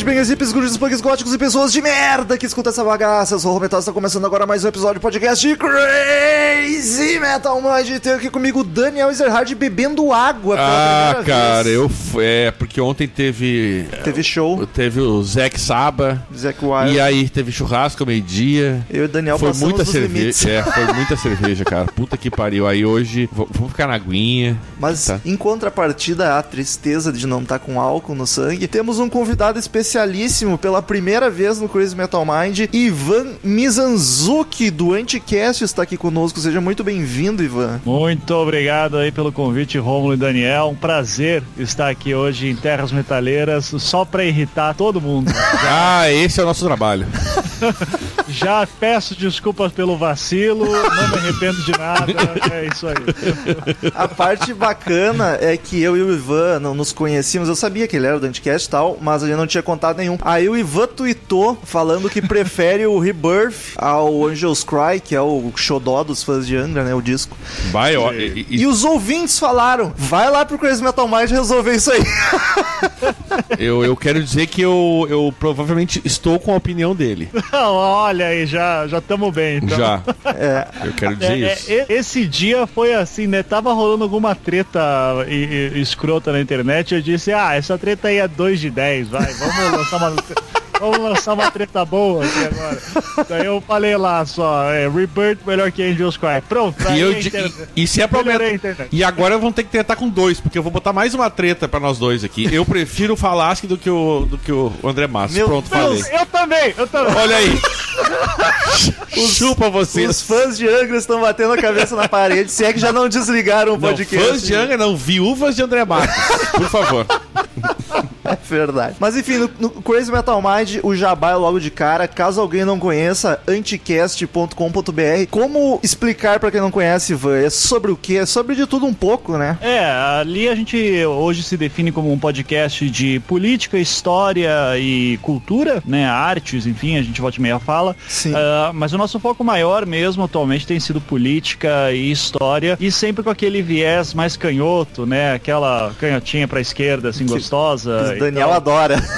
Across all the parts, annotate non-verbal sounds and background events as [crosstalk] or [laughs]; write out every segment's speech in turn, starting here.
Headbangers, hippies, gurus, punks, góticos e pessoas de merda que escuta essa bagaça. Eu sou o Rometal, está começando agora mais um episódio do podcast de Crazy Metal Mind. Tem aqui comigo o Daniel Ezerhard bebendo água pela Ah, cara, vez. eu. É, porque ontem teve. Teve show, Teve o Zack Saba. Zack Wild. E aí teve churrasco ao meio-dia. Eu e o Daniel Foi muita cerveja. É, foi [laughs] muita cerveja, cara. Puta que pariu. Aí hoje, vamos ficar na aguinha. Mas Tá. em contrapartida à tristeza de não estar com álcool no sangue, temos um convidado especialíssimo pela primeira vez no Crazy Metal Mind, Ivan Mizanzuki do Anticast está aqui conosco. Seja muito bem-vindo, Ivan. Muito obrigado aí pelo convite, Rômulo e Daniel. Um prazer estar aqui hoje em Terras Metaleiras, só pra irritar todo mundo. [laughs] Ah, esse é o nosso trabalho. [laughs] Já peço desculpas pelo vacilo, não me arrependo de nada. É isso aí. A parte bacana é que eu e o Ivan não nos conhecíamos. Eu sabia que ele era do Anticast e tal, mas gente não tinha contato nenhum. Aí o Ivan tweetou falando que prefere o Rebirth ao Angel's Cry, que é o xodó dos fãs de Angra, né? O disco. Vai, ó. E, e- E os ouvintes falaram: vai lá pro Crazy Metal Mind resolver isso aí. [laughs] eu, eu quero dizer que eu, eu provavelmente estou com a opinião dele. Não, olha aí, já já estamos bem. Então. Já. É, Eu quero dizer É, é, isso. e- esse dia foi assim, né? Tava rolando alguma treta e- e- escrota na internet. Eu disse, ah, essa treta aí é 2 de 10, vai, vamos lançar uma. Vamos lançar uma treta boa aqui agora. Daí eu falei lá só, é, Rebirth melhor que Angels Cry. Pronto, E, aí eu, e, e se é. E agora vão ter que tretar com dois, porque eu vou botar mais uma treta pra nós dois aqui. Eu prefiro o Falasque do que o, do que o André Massa. Meu Pronto, Deus. falei. Eu também, eu também. Olha aí. [laughs] Chupa vocês. os fãs de Angra estão batendo a cabeça na parede, se é que já não desligaram o Não, podcast. fãs de Anga, não, viúvas de André Matos. Por favor. [laughs] É verdade. Mas enfim, no, no Crazy Metal Mind, o jabá é logo de cara. Caso alguém não conheça, anticast.com.br. Como explicar pra quem não conhece, Ivan? É sobre o quê? É sobre de tudo um pouco, né? É, ali a gente hoje se define como um podcast de política, história e cultura, né? Artes, enfim, a gente volta e meia fala. Sim. Ah, mas o nosso foco maior mesmo atualmente tem sido política e história e sempre com aquele viés mais canhoto, né? Aquela canhotinha pra esquerda, assim, gostosa. O e Daniel tal. adora. [laughs]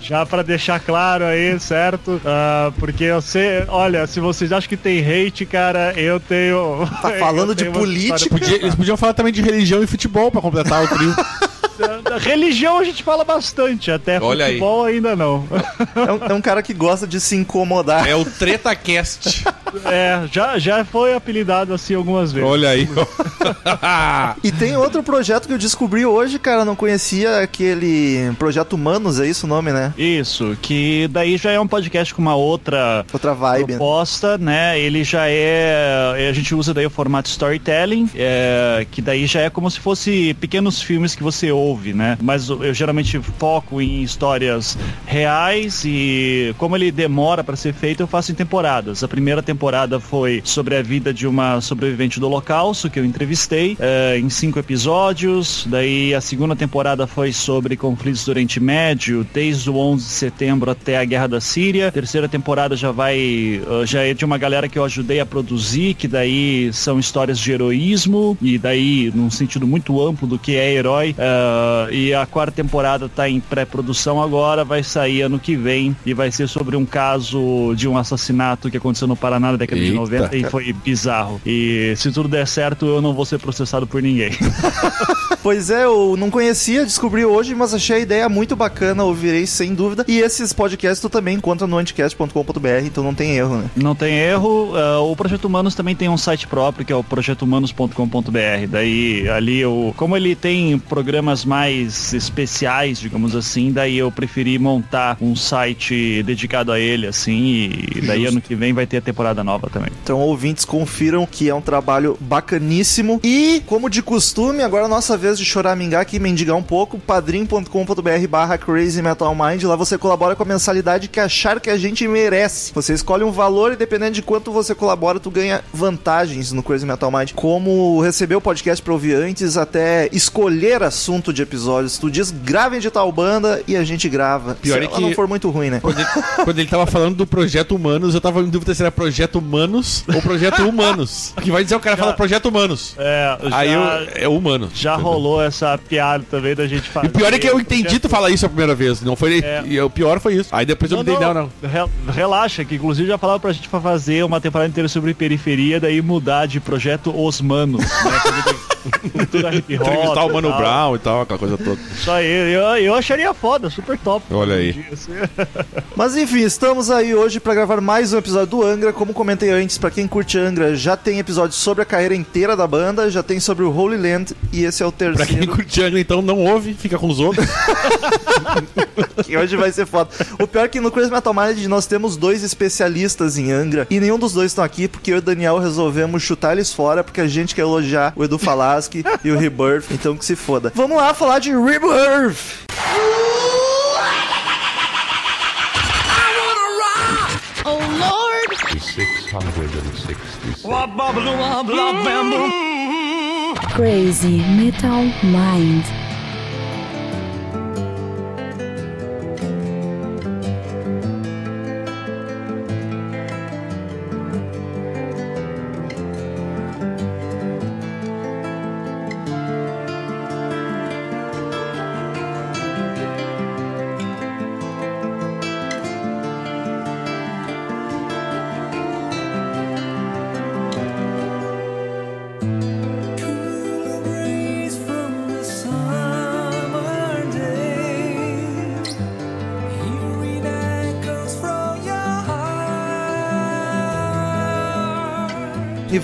Já pra deixar claro aí, certo? Ah, porque eu sei, olha, se vocês acham que tem hate, cara, eu tenho. Tá falando [laughs] eu de política? Podia- eles podiam falar também de religião e futebol pra completar o trio. [laughs] Da religião a gente fala bastante, até Olha aí. futebol ainda não. É um, é um cara que gosta de se incomodar. É o TretaCast. É, já, já foi apelidado assim algumas vezes. Olha aí. E tem outro projeto que eu descobri hoje, cara. Não conhecia aquele Projeto Humanos, é isso o nome, né? Isso, que daí já é um podcast com uma outra Outra vibe. proposta, né? Ele já é. A gente usa daí o formato storytelling, é, que daí já é como se fosse pequenos filmes que você ouve, né? Mas eu geralmente foco em histórias reais e como ele demora para ser feito, eu faço em temporadas. A primeira temporada foi sobre a vida de uma sobrevivente do Holocausto, que eu entrevistei, é, em cinco episódios. Daí a segunda temporada foi sobre conflitos do Oriente Médio, desde o 11 de setembro até a Guerra da Síria. Terceira temporada já vai, uh, já é de uma galera que eu ajudei a produzir, que daí são histórias de heroísmo e daí num sentido muito amplo do que é herói. Uh, e a quarta temporada tá em pré-produção agora, vai sair ano que vem e vai ser sobre um caso de um assassinato que aconteceu no Paraná na década de Eita. 90 e foi bizarro. E se tudo der certo, eu não vou ser processado por ninguém. [laughs] Pois é, eu não conhecia, descobri hoje, mas achei a ideia muito bacana, ouvirei sem dúvida. E esses podcasts tu também encontra no anticast.com.br, então não tem erro, né? Não tem erro. Ah, o Projeto Humanos também tem um site próprio, que é o projetohumanos.com.br. Daí, ali, eu, como ele tem programas mais especiais, digamos assim, daí eu preferi montar um site dedicado a ele, assim, e daí ano que vem vai ter a temporada nova também. Então, ouvintes, confiram que é um trabalho bacaníssimo. E, como de costume, agora é a nossa vez de choramingar aqui, mendigar um pouco, padrim.com.br barra Crazy Metal Mind. Lá você colabora com a mensalidade que achar que a gente merece. Você escolhe um valor e dependendo de quanto você colabora, tu ganha vantagens no Crazy Metal Mind. Como receber o podcast pra ouvir antes, até escolher assunto de episódios. Tu diz, grava em tal banda e a gente grava. Pior Se é ela que- não for muito ruim, né? Quando ele, quando ele tava falando do Projeto Humanos, eu tava em dúvida se era Projeto Humanos ou Projeto [laughs] Humanos. Que vai dizer o cara fala Projeto Humanos. É, já, Aí eu, é Humanos. já rolou essa piada também da gente fazer. E o pior é que eu entendi tu falar isso a primeira vez. Não foi. É. E o pior foi isso. Aí depois eu não, entendi, não, não. Re- Relaxa, que inclusive já falava pra gente pra fazer uma temporada inteira sobre periferia, daí mudar de projeto Os Manos, né? [laughs] Entrevistar o Mano. Brown e tal, aquela coisa toda. Isso aí, eu, eu acharia foda, super top. Olha aí. Dia, assim. [laughs] Mas enfim, estamos aí hoje pra gravar mais um episódio do Angra. Como comentei antes, pra quem curte Angra, já tem episódio sobre a carreira inteira da banda, já tem sobre o Holy Land e esse é o Pra terceiro. quem curte Angra, então não ouve, fica com os outros. [laughs] que hoje vai ser foda. O pior é que no Crazy Metal Mind nós temos dois especialistas em Angra e nenhum dos dois estão aqui porque eu e o Daniel resolvemos chutar eles fora porque a gente quer elogiar o Edu Falaschi [laughs] e o Rebirth, então que se foda. Vamos lá falar de Rebirth! Oh Lord! 666. Crazy Metal Mind.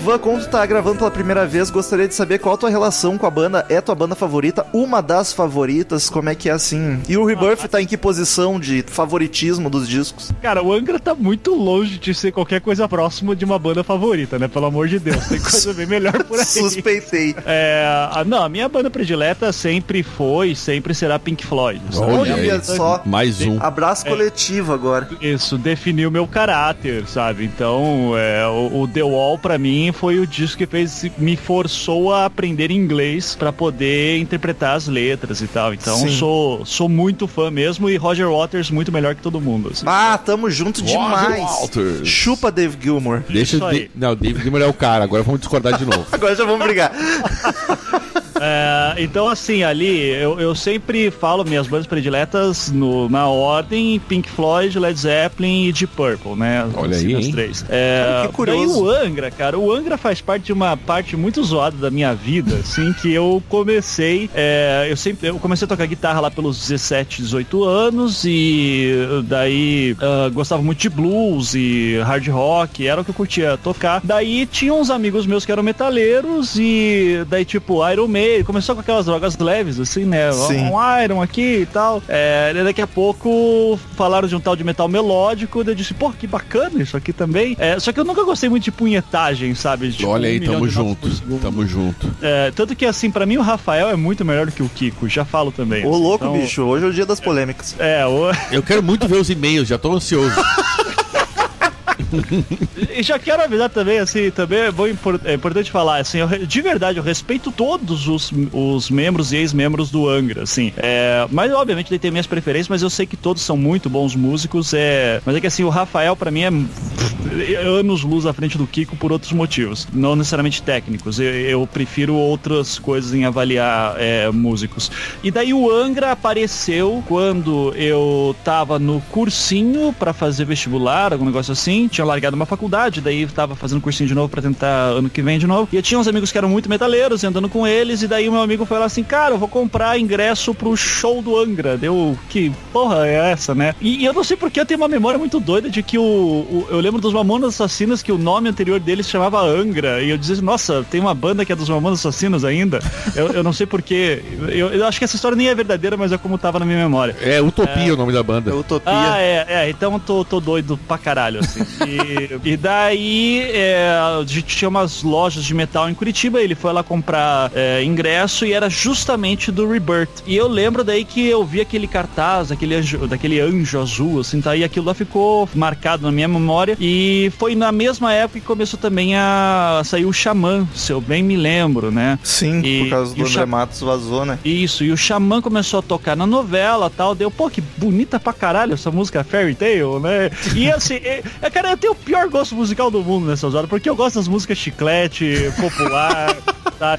Ivan, como tu tá gravando pela primeira vez, gostaria de saber qual a tua relação com a banda. É tua banda favorita? Uma das favoritas? Como é que é assim? E o Rebirth tá em que posição de favoritismo dos discos? Cara, o Angra tá muito longe de ser qualquer coisa próximo de uma banda favorita, né? Pelo amor de Deus, tem coisa bem melhor por aí. [laughs] Suspeitei. É, a- não, a minha banda predileta sempre foi, sempre será Pink Floyd. sabe? Olha só. Mais um. Abraço coletivo agora. Isso definiu meu caráter, sabe? Então, é, o, o The Wall pra mim foi o disco que fez me forçou a aprender inglês pra poder interpretar as letras e tal. Então, Sim. sou sou muito fã mesmo e Roger Waters muito melhor que todo mundo. assim. Ah, tamo junto demais. Walters. Chupa Dave Gilmore. Deixa. Isso aí. De... Não, o David Gilmour é o cara, agora vamos discordar de novo. [laughs] Agora já vamos brigar. [laughs] É, então, assim, ali, eu, eu sempre falo minhas bandas prediletas no- na ordem Pink Floyd, Led Zeppelin e Deep Purple, né? Olha Assim, aí, três. É, Cara, que curioso. O Angra, cara, o Angra faz parte de uma parte muito zoada da minha vida, assim, que eu comecei, é, eu sempre, eu comecei a tocar guitarra lá pelos 17, 18 anos e daí ah, gostava muito de blues e hard rock, era o que eu curtia tocar. Daí tinha uns amigos meus que eram metaleiros e daí tipo Iron Maiden, começou com aquelas drogas leves assim, né? Sim. Um Iron aqui e tal. É, daqui a pouco falaram de um tal de metal melódico, daí eu disse, pô, que bacana isso aqui também. É, só que eu nunca gostei muito de punhetagem, sabe? Tipo, Olha um aí, milhão tamo junto. Tamo junto. É, tanto que assim, pra mim o Rafael é muito melhor do que o Kiko, já falo também. Ô, louco, Então, bicho. Hoje é o dia das polêmicas. É, o... Eu quero muito ver os e-mails, já tô ansioso. [laughs] E já quero avisar também, assim, também é, bom, é importante falar, assim, eu de verdade, eu respeito todos os, os membros e ex-membros do Angra, assim. É, mas, obviamente, ele tem minhas preferências, mas eu sei que todos são muito bons músicos. É, mas é que, assim, o Rafael, pra mim, é pff, anos luz à frente do Kiko por outros motivos, não necessariamente técnicos. Eu, eu prefiro outras coisas em avaliar é, músicos. E daí o Angra apareceu quando eu tava no cursinho pra fazer vestibular, algum negócio assim. Tinha largado uma faculdade, daí tava fazendo cursinho de novo pra tentar ano que vem de novo. E eu tinha uns amigos que eram muito metaleiros, e andando com eles, e daí o meu amigo foi lá assim, cara, eu vou comprar ingresso pro show do Angra. Deu, que porra é essa, né? E, e eu não sei porque eu tenho uma memória muito doida de que o, o- eu lembro dos Mamonas Assassinas que o nome anterior deles se chamava Angra. E eu dizia, nossa, tem uma banda que é dos Mamonas Assassinos ainda. Eu, eu não sei porquê. Eu, eu acho que essa história nem é verdadeira, mas é como tava na minha memória. É Utopia o nome da banda. É utopia. Ah, é, é, então eu tô, tô doido pra caralho, assim. E, [laughs] e daí é, a gente tinha umas lojas de metal em Curitiba, ele foi lá comprar é, ingresso e era justamente do Rebirth. E eu lembro daí que eu vi aquele cartaz, aquele anjo, daquele anjo azul, assim, tá? E aquilo lá ficou marcado na minha memória. E foi na mesma época que começou também a sair o Xamã, se eu bem me lembro, né? Sim, E- por causa do André Matos vazou, né? Isso, e o Xamã começou a tocar na novela tal. Deu, pô, que bonita pra caralho essa música Fairy Tale, né? E assim, é, cara, eu tenho o pior gosto musical do mundo nessas horas, porque eu gosto das músicas chiclete, popular. [laughs]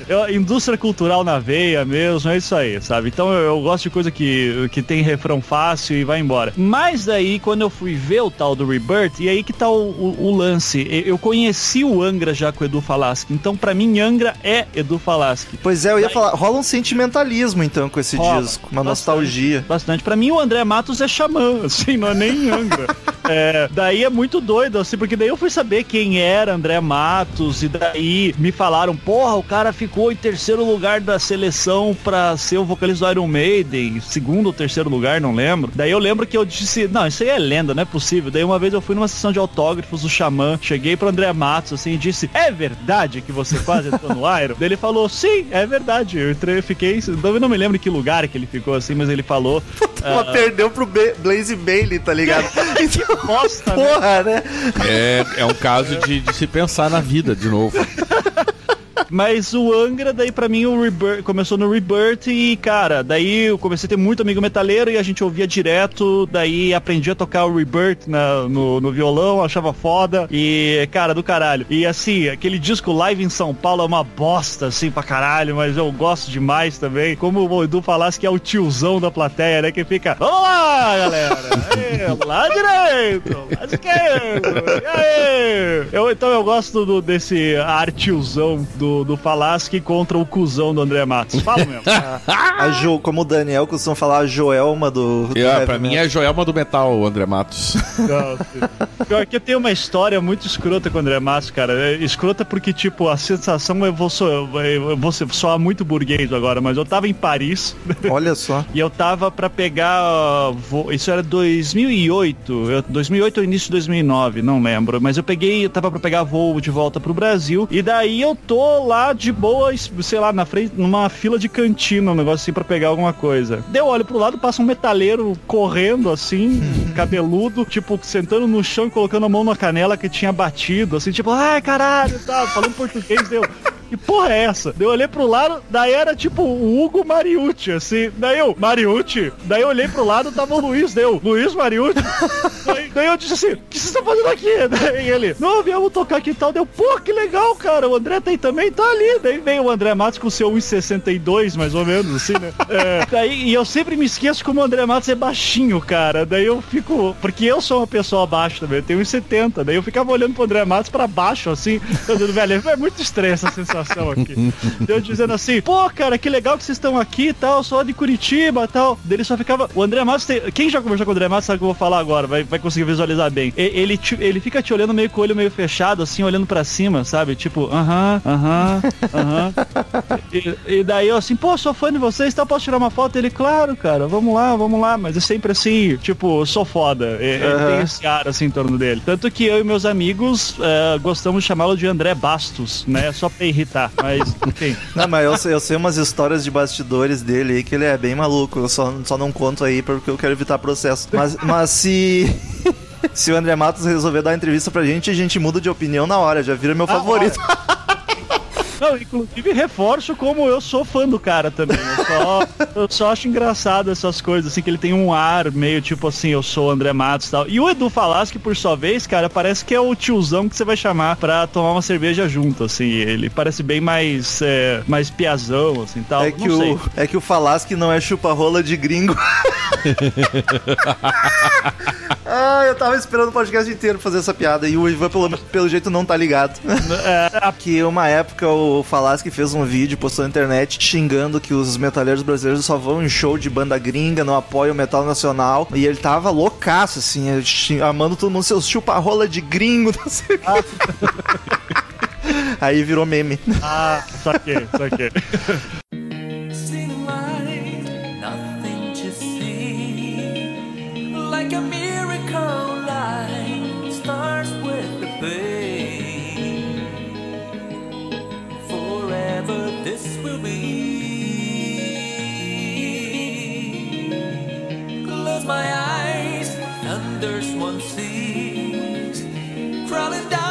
Eu- indústria cultural na veia mesmo, é isso aí, sabe? Então eu, eu gosto de coisa que, que tem refrão fácil e vai embora. Mas daí, quando eu fui ver o tal do Rebirth, e aí que tá o, o- o lance. Eu conheci o Angra já com o Edu Falaschi. Então, pra mim, Angra é Edu Falaschi. Pois é, eu ia falar, rola um sentimentalismo então com esse Rola. disco, uma Bastante. nostalgia. Bastante. Pra mim, o André Matos é xamã, [laughs] assim, não é nem Angra. [laughs] É, daí é muito doido, assim, porque daí eu fui saber quem era André Matos, e daí me falaram, porra, o cara ficou em terceiro lugar da seleção pra ser o vocalista do Iron Maiden, segundo ou terceiro lugar, não lembro. Daí eu lembro que eu disse, não, isso aí é lenda, não é possível. Daí uma vez eu fui numa sessão de autógrafos do Xamã, cheguei pro André Matos, assim, e disse, é verdade que você quase entrou no Iron? daí ele falou, sim, é verdade. Eu entrei, eu fiquei, eu não me lembro em que lugar que ele ficou, assim, mas ele falou... [laughs] Ela perdeu pro Blaze Bailey, tá ligado? [laughs] Então, Bosta, né? porra, né? É, é um caso de, de se pensar na vida de novo. [laughs] Mas o Angra, daí pra mim, o Rebirth, começou no Rebirth e, cara, daí eu comecei a ter muito amigo metaleiro e a gente ouvia direto, daí aprendi a tocar o Rebirth na- no, no violão, achava foda e, cara, do caralho. E assim, aquele disco live em São Paulo é uma bosta, assim, pra caralho, mas eu gosto demais também. Como o Edu falasse que é o tiozão da plateia, né, que fica, vamos lá, galera, Aê, lá direito, lá esquerdo, e aí? Eu, então eu gosto do- desse ar tiozão do, do Falaschi contra o cuzão do André Matos. Fala mesmo. [laughs] A Jo, como o Daniel costuma falar, a Joelma do. do É, heavy pra mim é Joelma do Metal, o André Matos. Não. Pior que eu tenho uma história muito escrota com o André Matos, cara. É escrota porque, tipo, a sensação eu vou, so, eu vou soar muito burguês agora, mas eu tava em Paris Olha só. [laughs] e eu tava pra pegar. isso era 2008. eu- 2008 ou início de 2009, não lembro. Mas eu peguei, eu tava pra pegar voo de volta pro Brasil. E daí eu tô lá de boa, sei lá, na frente, numa fila de cantina, um negócio assim pra pegar alguma coisa. Daí eu olho pro lado, passa um metaleiro correndo assim, [laughs] cabeludo, tipo, sentando no chão e colocando a mão na canela que tinha batido, assim, tipo, ai caralho, tá, falando português, deu. Que porra é essa? Eu olhei pro lado, daí era tipo o Hugo Mariucci, assim. Daí eu, Mariucci? Daí eu olhei pro lado, tava o Luiz, deu, Luiz Mariucci. daí, daí eu disse assim, o que você tá fazendo aqui? Daí ele, não, viemos tocar aqui e tal. Deu, pô, que legal, cara. O André tem também, tá ali. Daí veio o André Matos com seu 1,62, mais ou menos, assim, né? É, daí, e eu sempre me esqueço como o André Matos é baixinho, cara. Daí eu fico, porque eu sou uma pessoa baixa também, eu tenho 1,70. Daí eu ficava olhando pro André Matos pra baixo, assim, [laughs] velho, é muito estranha essa sensação aqui. Eu dizendo assim, pô, cara, que legal que vocês estão aqui e tal, sou de Curitiba e tal. Daí ele só ficava. O André Matos tem. Quem já conversou com o André Matos sabe o que eu vou falar agora, vai, vai conseguir visualizar bem. Ele, te- ele fica te olhando meio com o olho meio fechado, assim, olhando pra cima, sabe? Tipo, aham, aham, aham. [laughs] E, daí eu assim, pô, sou fã de vocês, então posso tirar uma foto? Ele, claro, cara, vamos lá, vamos lá. Mas é sempre assim, tipo, sou foda. Ele Aham. tem esse ar assim em torno dele. Tanto que eu e meus amigos eh, gostamos de chamá-lo de André Bastos, né? Só pra irritar. Mas, enfim. Não, mas eu, sei- eu sei umas histórias de bastidores dele aí que ele é bem maluco. Eu só, só não conto aí porque eu quero evitar processo. Mas, mas se. [laughs] Se o André Matos resolver dar entrevista pra gente, a gente muda de opinião na hora, já vira meu favorito. Não, inclusive reforço como eu sou fã do cara também. Eu só, [laughs] eu só acho engraçado essas coisas, assim, que ele tem um ar meio tipo assim, eu sou o André Matos e tal. E o Edu Falaschi, por sua vez, cara, parece que é o tiozão que você vai chamar pra tomar uma cerveja junto, assim. Ele parece bem mais, é, mais piazão, assim, tal. É que, Não sei. o, é que o Falasque não é chupa-rola de gringo. [laughs] ah, eu tava esperando o podcast inteiro fazer essa piada e o Ivan, pelo, pelo jeito, não tá ligado. É, [laughs] que uma época o Falasque fez um vídeo, postou na internet, xingando que os metaleiros brasileiros só vão em show de banda gringa, não apoiam o metal nacional. E ele tava loucaço, assim, amando todo mundo, seus chupa-rola de gringo, [laughs] não sei o quê. Aí virou meme. ah, saquei, saquei. Like nothing to see. Like a miracle light starts with the pain. Forever this will be. Close my eyes, thunder's one sees. Crawling down.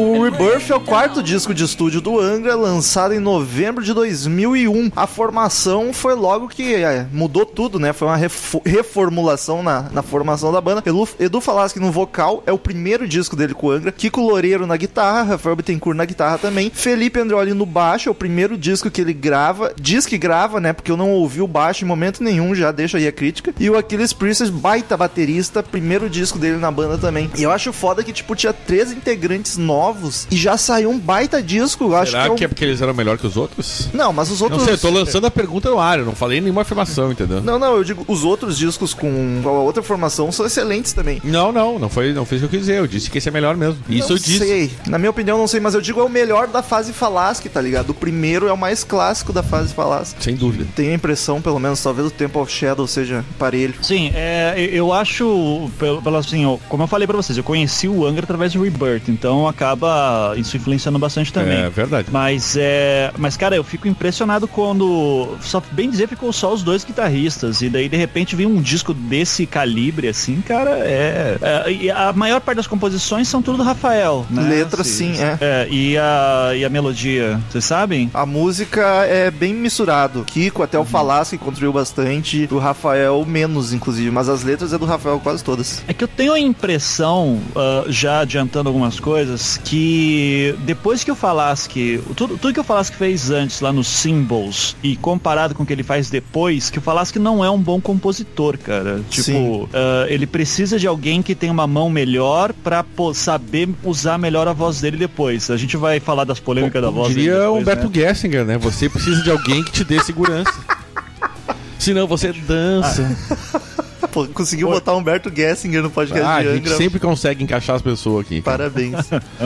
O Rebirth é o quarto disco de estúdio do Angra, lançado em novembro de 2001. A formação foi logo que é, mudou tudo, né? Foi uma refo- reformulação na, na formação da banda. Edu, Edu Falaschi no vocal, é o primeiro disco dele com o Angra. Kiko Loureiro na guitarra, Rafael Bittencourt na guitarra também. Felipe Andreoli no baixo, é o primeiro disco que ele grava. Diz que grava, né? Porque eu não ouvi o baixo em momento nenhum, já deixa aí a crítica. E o Aquiles Priestess, baita baterista, primeiro disco dele na banda também. E eu acho foda que, tipo, tinha três integrantes novos e já saiu um baita disco. Acho Será que, é que um- é porque eles eram melhor que os outros? Não, mas os outros. Não sei, eu tô lançando a pergunta no ar, eu não falei nenhuma afirmação, entendeu? Não, não, eu digo, os outros discos com a outra formação são excelentes também. Não, não, não foi, não fez o que eu quis dizer. Eu disse que esse é melhor mesmo. Isso não eu disse. sei. Na minha opinião, não sei, mas eu digo é o melhor da fase Falasque, tá ligado? O primeiro é o mais clássico da fase Falasque. Sem dúvida. Tenho a impressão, pelo menos, talvez o Temple of Shadow seja parelho. Sim, é, eu acho, pelo, pelo assim, como eu falei pra vocês, eu conheci o Angra através do Rebirth, então acaba isso influenciando bastante também. É verdade. Mas é. Mas, cara, eu fico impressionado quando. Só bem dizer, ficou só os dois guitarristas. E daí, de repente, vem um disco desse calibre, assim, cara, é. é, e a maior parte das composições são tudo do Rafael. Né? Letra, Se- sim, é. É, e a, e a melodia, vocês sabem? A música é bem misturado. Kiko, até o Falasque contribuiu bastante. O Rafael menos, inclusive. Mas as letras é do Rafael quase todas. É que eu tenho a impressão, ah, já adiantando algumas coisas, que depois que eu falasse que. Tudo, tudo que eu falasse que fez antes lá nos Symbols e comparado com o que ele faz depois, que eu falasse que não é um bom compositor, cara. Tipo, ah, ele precisa de alguém que tenha uma mão melhor pra pô, saber usar melhor a voz dele depois. A gente vai falar das polêmicas da voz dele. Diria Humberto né? Gessinger, né? Você precisa de alguém que te dê segurança. [laughs] Senão você dança. [laughs] Pô, conseguiu botar Humberto Gessinger no podcast Ah, a de gente Angra. sempre consegue encaixar as pessoas aqui. cara. Parabéns.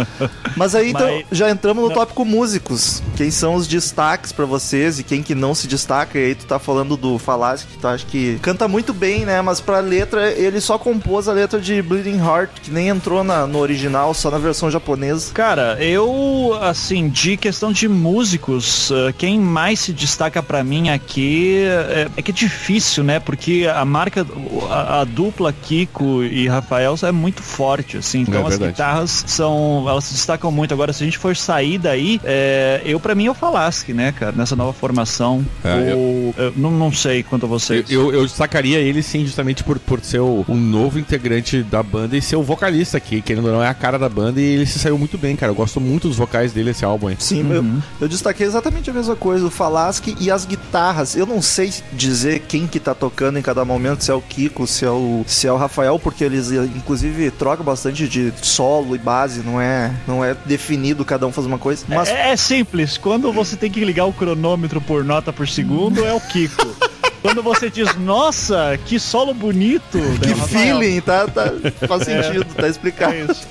[laughs] Mas aí então Mas- já entramos no tópico músicos. Quem são os destaques pra vocês e quem que não se destaca? E aí tu tá falando do Falasque, que tu acha que canta muito bem, né? Mas pra letra, ele só compôs a letra de Bleeding Heart, que nem entrou na, no original, só na versão japonesa. Cara, eu, assim, de questão de músicos, eh, quem mais se destaca pra mim aqui é, é que é difícil, né? Porque a marca, a, a dupla Kiko e Rafael é muito forte, assim. Então É as verdade. guitarras são, elas se destacam muito. Agora, se a gente for sair daí, é, eu pra mim eu Falasque, né, cara? Nessa nova formação. É, Ou, eu não, não sei quanto a Eu, vocês. eu, eu destacaria ele sim, justamente por, por ser o, um novo integrante da banda e ser o vocalista aqui, querendo ou não, é a cara da banda e ele se saiu muito bem, cara. Eu gosto muito dos vocais dele, esse álbum aí. Sim, eu, eu destaquei exatamente a mesma coisa, o Falasque e as guitarras. Eu não sei dizer quem que tá tocando em cada momento, se é o Kiko, se é o, se é o Rafael, porque eles eh, inclusive trocam bastante de solo e base, não é, não é definido cada um faz uma coisa. Mas É, é simples, quando você tem que ligar o cronômetro por nota por segundo, é o Kiko. [laughs] Quando você diz, nossa, que solo bonito. que é o Rafael. feeling, tá, tá faz sentido, tá explicado. É isso.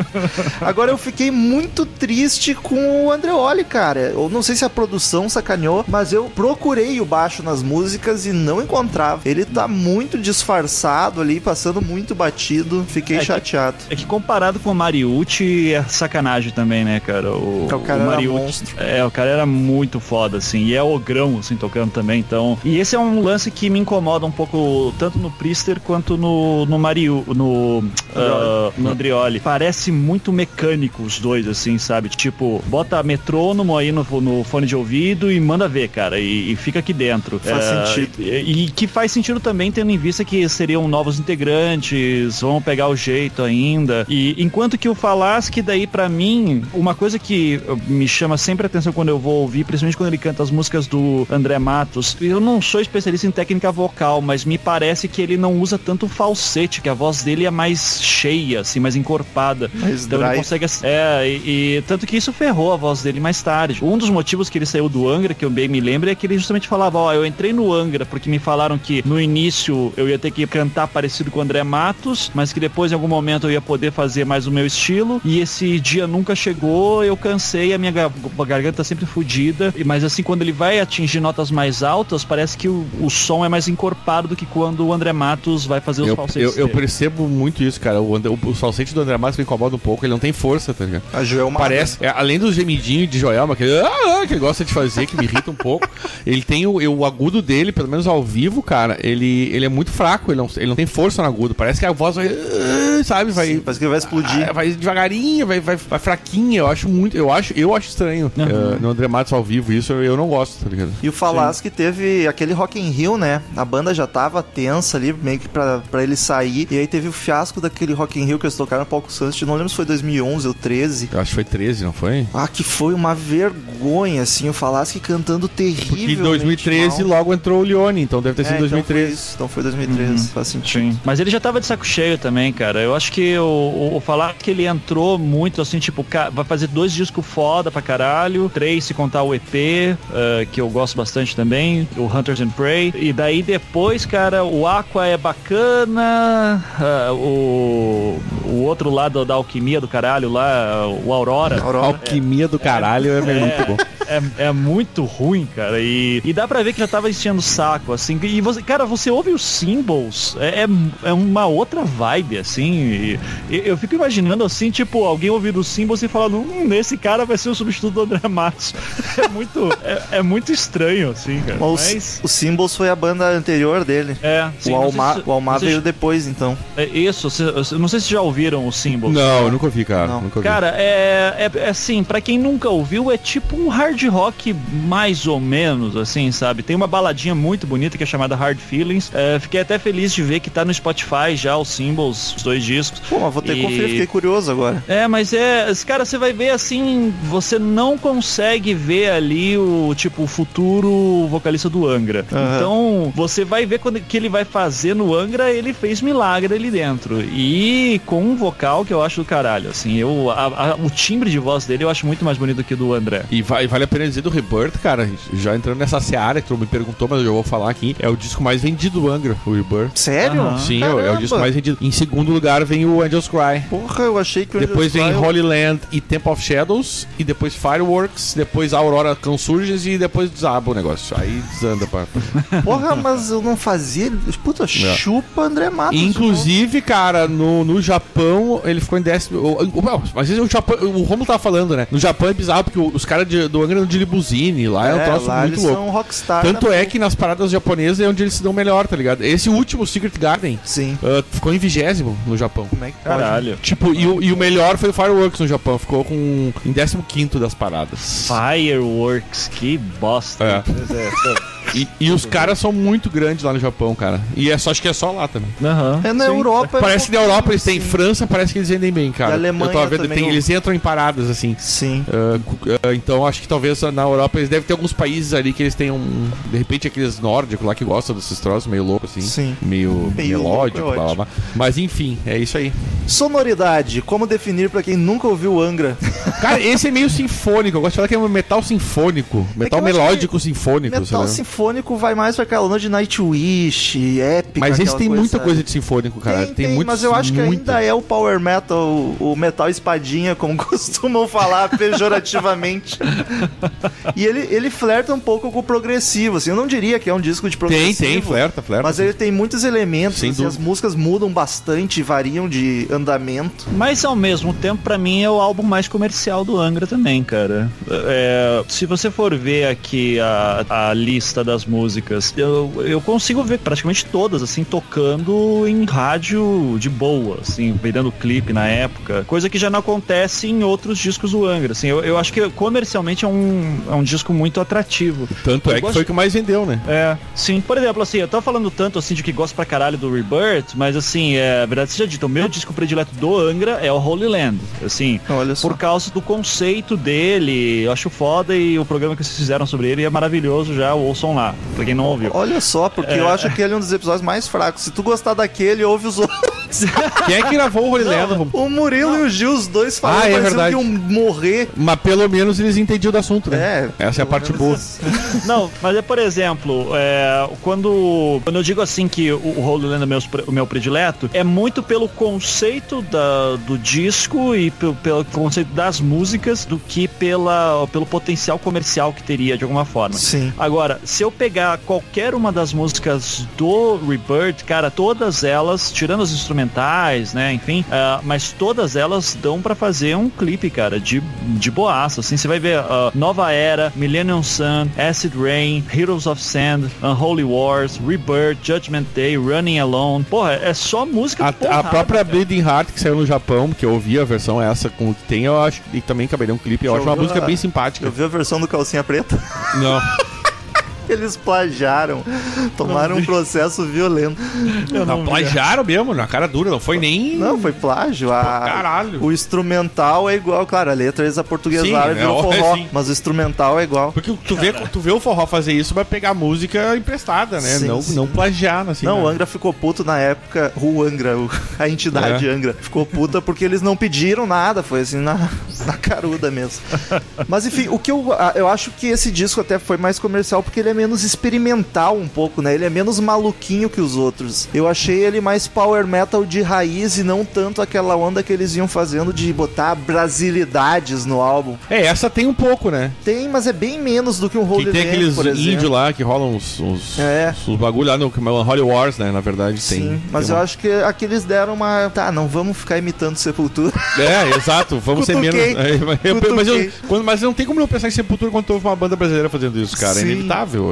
[laughs] Agora eu fiquei muito triste com o Andreoli, cara. Eu não sei se a produção sacaneou, mas eu procurei o baixo nas músicas e não encontrava. Ele tá muito disfarçado ali, passando muito batido. Fiquei É que- chateado. É que comparado com o Mariucci, é sacanagem também, né, cara? O, O cara era Mariucci- monstro. É, o cara era muito foda, assim. E é ogrão, assim, tocando também, então... E esse é um lance que me incomoda um pouco, tanto no Priester quanto no, no Mariu... No, ah, no Andrioli. Parece muito mecânico os dois, assim, sabe? Tipo, bota metrônomo aí no, no fone de ouvido e manda ver, cara. E, e fica aqui dentro. Faz É, sentido. E, e que faz sentido também, tendo em vista que seriam novos integrantes, vão pegar o jeito ainda. E enquanto que o Falasque, daí pra mim, uma coisa que me chama sempre a atenção quando eu vou ouvir, principalmente quando ele canta as músicas do André Matos, eu não sou especialista em técnica vocal, mas me parece que ele não usa tanto falsete, que a voz dele é mais cheia, assim, mais encorpada. Mais então ele consegue. É, e, e tanto que isso ferrou a voz dele mais tarde. Um dos motivos que ele saiu do Angra, que eu bem me lembro, é que ele justamente falava: Ó, eu entrei no Angra porque me falaram que no início eu ia ter que cantar parecido com o André Matos, mas que depois em algum momento eu ia poder fazer mais o meu estilo. E esse dia nunca chegou, eu cansei, a minha ga- garganta sempre fodida. E- Mas assim, quando ele vai atingir notas mais altas, parece que o, o som é mais encorpado do que quando o André Matos vai fazer os Eu, falsetes. eu, eu percebo muito isso, cara. O, André- o, o falsete do André Matos me incomoda um pouco, ele não tem força, tá ligado? A Joelma. Parece, é, além dos gemidinhos de Joelma, que ele, ah, ah, que ele gosta de fazer, que me irrita um pouco, [laughs] ele tem o, o agudo dele, pelo menos ao vivo, cara, ele, ele é muito fraco, ele não, ele não tem força no agudo. Parece que a voz vai, ah, sabe, vai. Sim, parece que ele vai explodir. ah, vai devagarinho, vai, vai, vai fraquinha. Eu acho muito, eu acho, eu acho estranho eh, no André Matos ao vivo isso, eu, eu não gosto, tá ligado? E o Falasque teve aquele Rock in Rio, né? A banda já tava tensa ali, meio que pra, pra ele sair. E aí teve o fiasco daquele Rock in Rio que eles tocaram no Palco Sunset. Não lembro se foi 2011 ou 13. Eu acho que foi 13, não foi? Ah, que foi uma vergonha, assim, o Falasque cantando terrível. Porque em 2013 logo entrou o Leone, então deve ter sido É, então foi 2013. isso, então foi 2013, faz sentido. Sim. Mas ele já tava de saco cheio também, cara. Eu acho que o, o, o falar que ele entrou muito assim, tipo, vai fazer dois discos foda pra caralho, três se contar o EP, eh, que eu gosto bastante também, o Hunters and Prey. E daí depois, cara, o Aqua é bacana, ah, o, o outro lado da alquimia do caralho lá, o Aurora. Aurora. Alquimia do caralho é, muito bom. É, é muito ruim, cara. E, e dá pra ver que já tava enchendo o saco, assim. E você, cara, você ouve os symbols, é, é, é uma outra vibe, assim. E, e eu fico imaginando, assim, tipo, alguém ouvindo os symbols e falando, hum, esse cara vai ser o substituto do André Matos. [laughs] É muito, é, é muito estranho, assim, cara. Mas Mas. o, o Symbols foi a banda anterior dele. É, sim, o Almar, se- o Almar veio se- depois, então. É isso, você- não sei se já ouviram os symbols. Não, eu nunca ouvi, cara. Não. Nunca ouvi. Cara, é, é, é assim, pra quem nunca ouviu, é tipo um hard rock mais ou menos, assim, sabe? Tem uma baladinha muito bonita que é chamada Hard Feelings. É, fiquei até feliz de ver que tá no Spotify já os symbols, os dois discos. Pô, mas vou ter que E- conferir, fiquei curioso agora. É, mas é. esse Cara, você vai ver assim. Você não consegue ver ali o tipo o futuro vocalista do Angra. Aham. Então, você vai ver quando que ele vai fazer no Angra, ele fez milagre ali dentro. E com um vocal que eu acho do caralho. Assim, eu, a- a- o timbre de voz dele eu acho muito mais bonito que o do André. E vai- vale a pena dizer do Rebirth, cara, já entrando nessa seara que tu me perguntou, mas eu já vou falar aqui, é o disco mais vendido do Angra, o Rebirth. Sério? Aham. Sim, é o- é o Caramba. disco mais vendido. Em segundo lugar vem o Angels Cry. Porra, eu achei que o Depois Angels vem Cry- Holy Land e Temple of Shadows, e depois Fireworks, depois Aurora Consurges e depois desaba o negócio. Aí desanda, pá. [laughs] Porra, mas eu não fazia. Puta, chupa André Matos. Inclusive, cara, no, no Japão, ele ficou em décimo. o- o- o- Mas o Japão, o Romulo tava falando, né? No Japão é bizarro, porque o- os caras de- do Angra andam de limusine lá, é, um troço lá muito eles louco. são rockstar. Tanto é que nas paradas japonesas é onde eles se dão melhor, tá ligado? Esse último, Secret Garden, Sim. ah, ficou em vigésimo no Japão. Como é que pode? Caralho. Tipo, e o, e o melhor foi o Fireworks no Japão, ficou com em 15 das paradas. Fireworks, que bosta. É. E, e os caras são muito grandes lá no Japão, cara. E é só, acho que é só lá também. Aham. É na Sim. Europa. é um Parece que na Europa eles têm. França, parece que eles vendem bem, cara. E Alemanha Eu tava vendo, também, tem- o- eles entram em paradas, assim. Sim. Cu- ah, então acho que talvez na Europa eles devem ter alguns países ali que eles tenham, de repente, aqueles nórdicos lá que gostam desses troços meio loucos, assim. Sim. Meio, Meio melódico, louco é blá, blá, blá. Mas enfim, é isso aí. Sonoridade. Como definir pra quem nunca ouviu o Angra? [laughs] Cara, esse é meio sinfônico. Eu gosto de falar que é um metal sinfônico. Metal eu acho melódico sinfônico, Metal sabe? Sinfônico vai mais pra aquela onda de Nightwish, épica. Mas esse tem muita sabe? coisa de sinfônico, cara. Tem, Tem, tem, muito, mas eu acho que ainda é o power metal, o metal espadinha, como [laughs] costumam falar pejorativamente. [laughs] e ele, ele flerta um pouco com o progressivo, assim. Eu não diria que é um disco de Tem, progressivo. tem, flerta, flerta. Mas ele tem muitos elementos, Sem assim, as músicas mudam bastante, variam de andamento. Mas ao mesmo tempo, pra mim, é o álbum mais comercial do Angra também, cara. É, se você for ver aqui a, a lista das músicas, eu, eu consigo ver praticamente todas, assim, tocando em rádio de boa, assim, virando clipe na época. Coisa que já não acontece em outros discos do Angra, assim. Eu, eu acho que comercialmente é um, é um disco muito atrativo. Tanto Eu é que gosto- foi o que mais vendeu, né? É, sim. Por exemplo, assim, eu tô falando tanto assim de que gosto pra caralho do Rebirth, mas assim, é verdade seja dito, o meu disco predileto do Angra é o Holy Land. Assim, Olha só. por causa do conceito dele, eu acho foda e o programa que vocês fizeram sobre ele é maravilhoso já, ouçam lá, pra quem não ouviu. Olha só, porque eu acho que ele é um dos episódios mais fracos. Se tu gostar daquele, ouve os outros. [laughs] Quem é que gravou o Holy Land? O Murilo e o Gil, os dois falam Ah, é verdade. que iam morrer. Mas pelo menos eles entendiam do assunto, né? É. Essa é a parte boa. [laughs] Não, mas é por exemplo, é, quando, quando eu digo assim que o, o Holy Land é meu, o meu predileto, é muito pelo conceito da, do disco e pe- pelo conceito das músicas do que pela, pelo potencial comercial que teria de alguma forma. Sim. Agora, se eu pegar qualquer uma das músicas do Rebirth, cara, todas elas, tirando as instrumentais, instrumentais, né? Enfim, ah, mas todas elas dão pra fazer um clipe, cara, de, de boaça. Assim, você vai ver ah, Nova Era, Millennium Sun, Acid Rain, Heroes of Sand, Unholy Wars, Rebirth, Judgment Day, Running Alone. Porra, é só música A, a porrada, própria cara. Bleeding Heart que saiu no Japão, que eu ouvi a versão essa com o que tem, eu acho, e também caberia um clipe, eu Já acho uma música a- bem simpática. Eu vi a versão do Calcinha Preta. Não. [laughs] Eles plagiaram. Tomaram um processo violento. Eu não Não, plagiaram mesmo, na cara dura, não foi nem. Não, foi plágio. A, caralho. O instrumental é igual, claro, a letra eles aportuguesaram Sim, e virou é, forró. sim. Mas o instrumental é igual. Porque tu vê, tu vê o forró fazer isso, vai pegar música emprestada, né? Sim, não, sim. não plagiar, assim. não, né? o Angra ficou puto na época, o Angra, a entidade É. Angra, ficou puta porque eles não pediram nada, foi assim na, na caruda mesmo. Mas enfim, o que eu, eu acho que esse disco até foi mais comercial porque ele é menos experimental um pouco, né? Ele é menos maluquinho que os outros. Eu achei ele mais power metal de raiz e não tanto aquela onda que eles iam fazendo de botar brasilidades no álbum. É, essa tem um pouco, né? Tem, mas é bem menos do que um Holy que tem Land, aqueles índios lá que rolam uns, uns, É. uns bagulho lá no Holy Wars, né? Na verdade, tem. Sim, mas tem eu uma- acho que aqui eles deram uma. Tá, não vamos ficar imitando Sepultura. É, exato, vamos ser menos. [laughs] É, mas eu- mas, eu, Cutuquei. quando, mas não tem como não pensar em Sepultura quando tu ouve uma banda brasileira fazendo isso, cara. É Sim.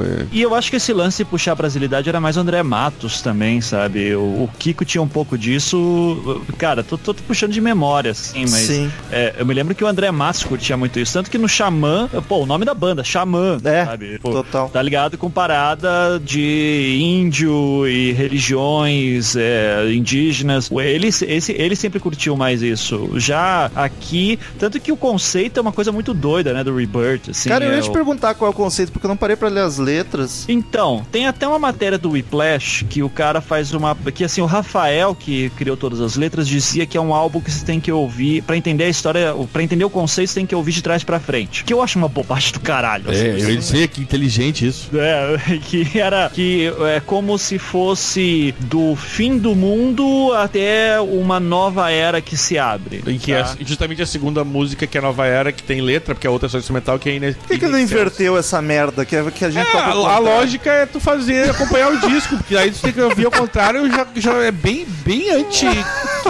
É. E eu acho que esse lance de puxar a brasilidade era mais o André Matos também, sabe? O, o Kiko tinha um pouco disso. Cara, tô, tô puxando de memória, assim, mas. Sim. é, eu me lembro que o André Matos curtia muito isso. Tanto que no Xamã, pô, o nome da banda, Xamã, É, sabe? Pô, total. Tá ligado com parada de índio e religiões é, indígenas. Ele, esse, ele sempre curtiu mais isso. Já aqui, tanto que o conceito é uma coisa muito doida, né? Do Rebirth, assim. Cara, eu é ia te perguntar qual é o conceito, porque eu não parei pra ler as letras. então, tem até uma matéria do Whiplash que o cara faz uma. Que assim, o Rafael, que criou todas as letras, dizia que é um álbum que você tem que ouvir. Pra entender a história, pra entender o conceito, você tem que ouvir de trás pra frente. Que eu acho uma bobagem do caralho. assim. É, eu ia dizer que inteligente isso. É, [laughs] que era que é como se fosse do fim do mundo até uma nova era que se abre. E que tá? é justamente a segunda música que é a Nova Era, que tem letra, porque a outra é só instrumental, que é Ines. Por que, que não inverteu essa merda que, é- que a gente É, a, ao a contrário? lógica é tu fazer, acompanhar o disco, porque aí tu tem que ouvir ao contrário, já, já é bem, bem anti.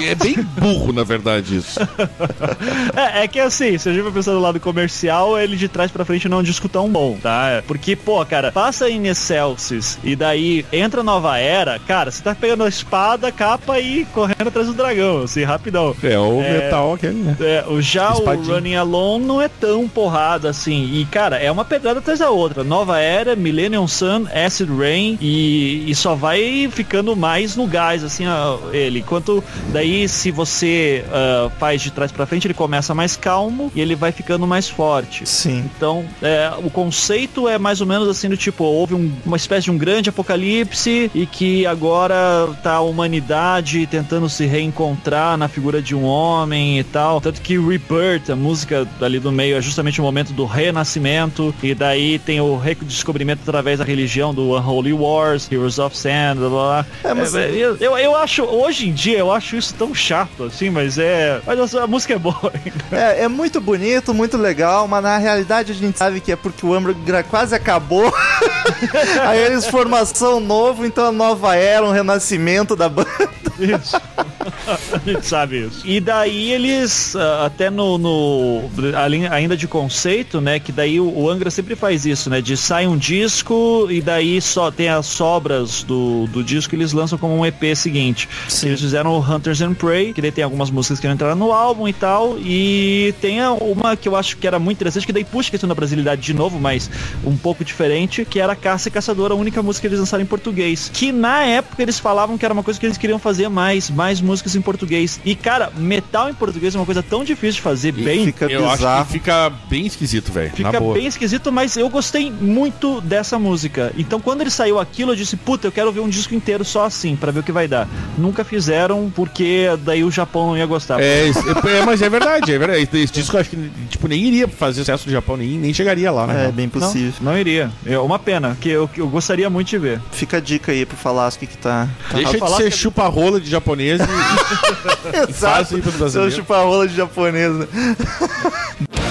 É bem burro, na verdade, isso. É, é que assim, se a gente vai pensar do lado comercial, ele de trás pra frente não é um disco tão bom, tá? Porque, pô, cara, passa em Excelsis e daí entra Nova Era, cara, você tá pegando a espada, capa e correndo atrás do dragão, assim, rapidão. É o É. metal aquele, né? É, o já Espadinha. o Running Alone não é tão porrada assim. E, cara, é uma pedrada atrás da outra. Nova Era, Millennium Sun, Acid Rain e, e só vai ficando mais no gás, assim, ó, ele. Enquanto daí, se você ah, faz de trás pra frente, ele começa mais calmo e ele vai ficando mais forte. Sim. Então, é, o conceito é mais ou menos assim do tipo, houve um- uma espécie de um grande apocalipse e que agora tá a humanidade tentando se reencontrar na figura de um homem e tal. Tanto que Rebirth, a música ali do meio, é justamente o momento do renascimento. E daí tem o redescobrimento através da religião do Unholy Wars, Heroes of Sand, blá blá. É, mas- É, eu, eu, eu acho, hoje em dia, eu acho isso tão chato assim, mas é. Mas a, a música é boa. É, é muito bonito, muito legal, mas na realidade a gente sabe que é porque o Angra quase acabou. [laughs] Aí eles formação novo, então a nova era, um renascimento da banda. Isso. [laughs] A gente sabe isso. E daí eles, ah, até no, no- ainda de conceito, né? Que daí o, Angra sempre faz isso, né? De sai um disco e daí só tem as sobras do, do disco e eles lançam como um EP seguinte. Sim. Eles fizeram o Hunters and Prey, que daí tem algumas músicas que não entraram no álbum e tal. E tem uma que eu acho que era muito interessante, que daí puxa a questão da brasilidade de novo, mas um pouco diferente, que era Caça e Caçador, a única música que eles lançaram em português. Que na época eles falavam que era uma coisa que eles queriam fazer mais, mais músicas em português. E cara, metal em português é uma coisa tão difícil de fazer bem. Fica Eu acho bizarro. que fica bem esquisito, velho. Na Fica boa. bem esquisito, mas eu gostei muito dessa música. Então, quando ele saiu aquilo, eu disse, puta, eu quero ver um disco inteiro só assim, pra ver o que vai dar. Nunca fizeram, porque daí o Japão não ia gostar. É, isso- é, mas é verdade, é verdade. Esse disco eu acho que tipo, nem iria fazer sucesso no Japão, nem, nem chegaria lá, né? É bem Não, possível. não iria. É uma pena, que eu, eu gostaria muito de ver. Fica a dica aí pro Falasco que tá. Deixa de ser que- chupa-rola de japonês e, e faz aí pros Seu chupa-rola de japonês, né? [laughs]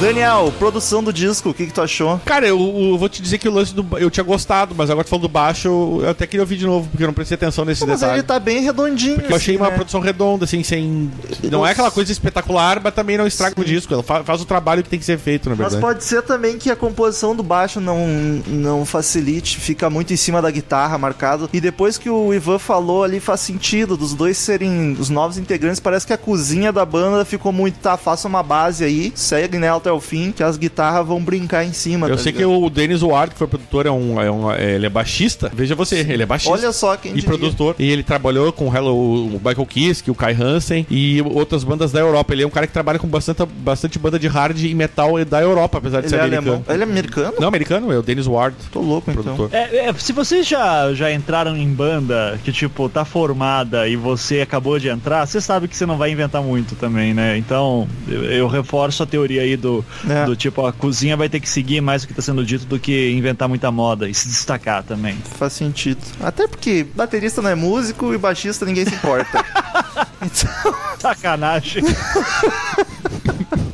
Daniel, produção do disco, o que, que tu achou? Cara, eu, eu vou te dizer que o lance do. Eu tinha gostado, mas agora tu falando do baixo, eu, eu até queria ouvir de novo, porque eu não prestei atenção nesse Mas detalhe. ele tá bem redondinho. Eu achei assim, uma né? produção redonda, assim, sem. Não é aquela coisa espetacular, mas também não estraga o disco. Ela fa- faz o trabalho que tem que ser feito, na Mas verdade. pode ser também que a composição do baixo não, não facilite, fica muito em cima da guitarra marcado. E depois que o Ivan falou ali, faz sentido dos dois serem os novos integrantes. Parece que a cozinha da banda ficou muito, tá, faça uma base aí, segue nela até o fim, que as guitarras vão brincar em cima. Eu tá sei que ligado? o Dennis Ward, que foi produtor, é um, é um- é- ele é baixista. Veja você, ele é baixista. Olha só quem e diria. produtor. E ele trabalhou com o Hello, o Michael Kiske, o Kai Hansen e outras bandas da Europa. Ele é um cara que trabalha com bastante, bastante banda de hard e metal da Europa, apesar de Ele ser é americano. alemão. Ele é americano? Não, americano, é o Dennis Ward, Tô louco, então. produtor. É, é, se vocês já, já entraram em banda que, tipo, tá formada e você acabou de entrar, você sabe que você não vai inventar muito também, né? Então, eu, eu reforço a teoria aí do, É. do tipo, a cozinha vai ter que seguir mais o que tá sendo dito do que inventar muita moda e se destacar também. Faz sentido. Até porque baterista não é músico e baixista ninguém se importa. [laughs] então, [laughs] Sacanagem. [laughs]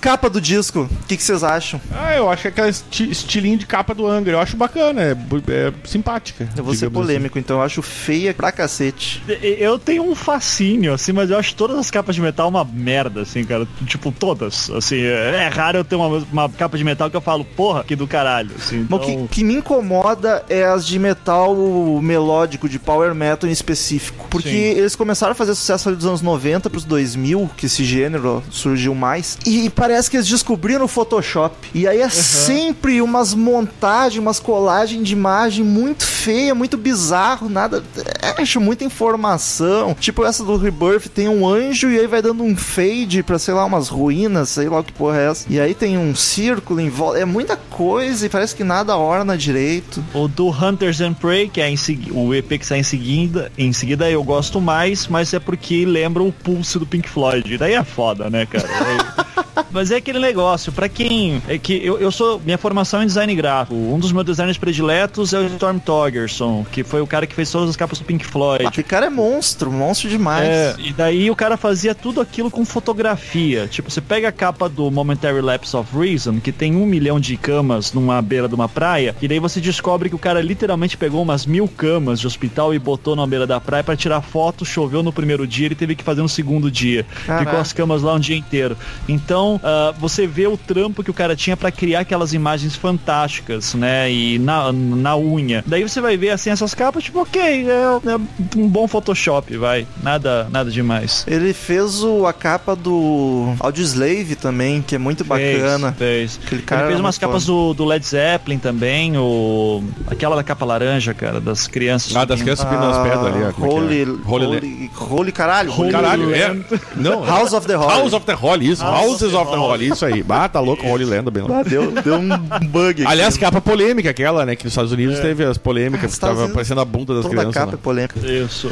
capa do disco, o que, que vocês acham? Ah, eu acho que é aquele esti- estilinho de capa do Angra. Eu acho bacana, é, é simpática. Eu vou ser digamos polêmico, então eu acho feia pra cacete. Eu tenho um fascínio, assim, mas eu acho todas as capas de metal uma merda, assim, cara. Tipo, todas. Assim, é é raro eu ter uma, uma capa de metal que eu falo, porra, que do caralho. Assim, Mas o então... que, que me incomoda é as de metal melódico, de power metal em específico. Porque Sim. eles começaram a fazer sucesso ali dos anos 90 pros 2000, que esse gênero surgiu mais. E parece que eles descobriram o Photoshop. E aí é sempre umas montagens, umas colagens de imagem muito feia, muito bizarro, nada. é, Acho muita informação. Tipo essa do Rebirth, tem um anjo e aí vai dando um fade pra, sei lá, umas ruínas, sei lá o que porra é essa. E aí tem um círculo em volta. É muita coisa e parece que nada orna direito. O do Hunters and Prey, que é em segui- o EP que sai em seguida, em seguida eu gosto mais, mas é porque lembra o pulse do Pink Floyd. Daí é foda, né, cara? É- [laughs] mas é aquele negócio, pra quem. É que eu, eu sou. Minha formação é em design gráfico. Um dos meus designers prediletos é o Storm Torgerson, que foi o cara que fez todas as capas do Pink Floyd. Aquele cara é monstro, monstro demais. É, e daí o cara fazia tudo aquilo com fotografia. Tipo, você pega a capa do Momentary Lapse of Reason, que tem um milhão de camas numa beira de uma praia, e daí você descobre que o cara literalmente pegou umas mil camas de hospital e botou na beira da praia pra tirar foto, choveu no primeiro dia, ele teve que fazer no segundo dia. Caraca. Ficou as camas lá um dia inteiro. Então, ah, você vê o trampo que o cara tinha pra criar aquelas imagens fantásticas, né? E na, na unha. Daí você vai ver assim essas capas, tipo, ok, é, é um bom Photoshop, vai. Nada, nada demais. Ele fez o, a capa do Audioslave também, que é muito bacana. Fez. Aquele cara Ele fez umas capas do, do Led Zeppelin também, o aquela da capa laranja, cara, das crianças. Ah, das crianças subindo nas pedras ali, ó. é que Holy, é? holy, Holy, holy, caralho. Holy Caralho, é. Não, House of the Holy. House of the Holy, isso. House Houses of of the the Holy, isso aí. Ah, tá louco, Holy Land, bem louco. Ah, deu, deu um bug aqui. Aliás, capa polêmica aquela, né? Que nos Estados Unidos teve as polêmicas, que tava aparecendo a bunda das toda crianças. capa é né? polêmica. Isso.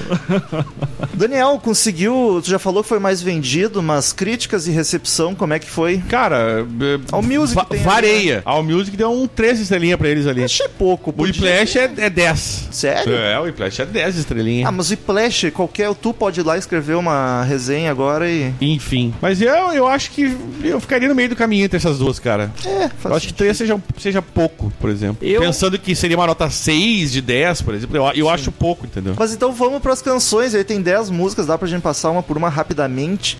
[laughs] Daniel, conseguiu. Tu já falou que foi mais vendido, mas críticas e recepção, como é que foi? Cara, é, All Music va- tem ali, vareia. All Music deu um 13 estrelinhas pra eles ali. Achei pouco. O Whiplash é, é 10. Sério? É, o Whiplash é 10 estrelinhas. Ah, mas o Whiplash, qualquer. Tu pode ir lá escrever uma resenha agora e. Enfim. Mas eu, eu acho que eu ficaria no meio do caminho entre essas duas, cara. É, Eu faz acho que 3 seja, seja pouco, por exemplo. Eu- Pensando que seria uma nota 6 de 10, por exemplo, eu, eu acho pouco, entendeu? Mas então vamos pras canções. Aí tem 10 músicas, dá pra gente passar uma por uma rapidamente.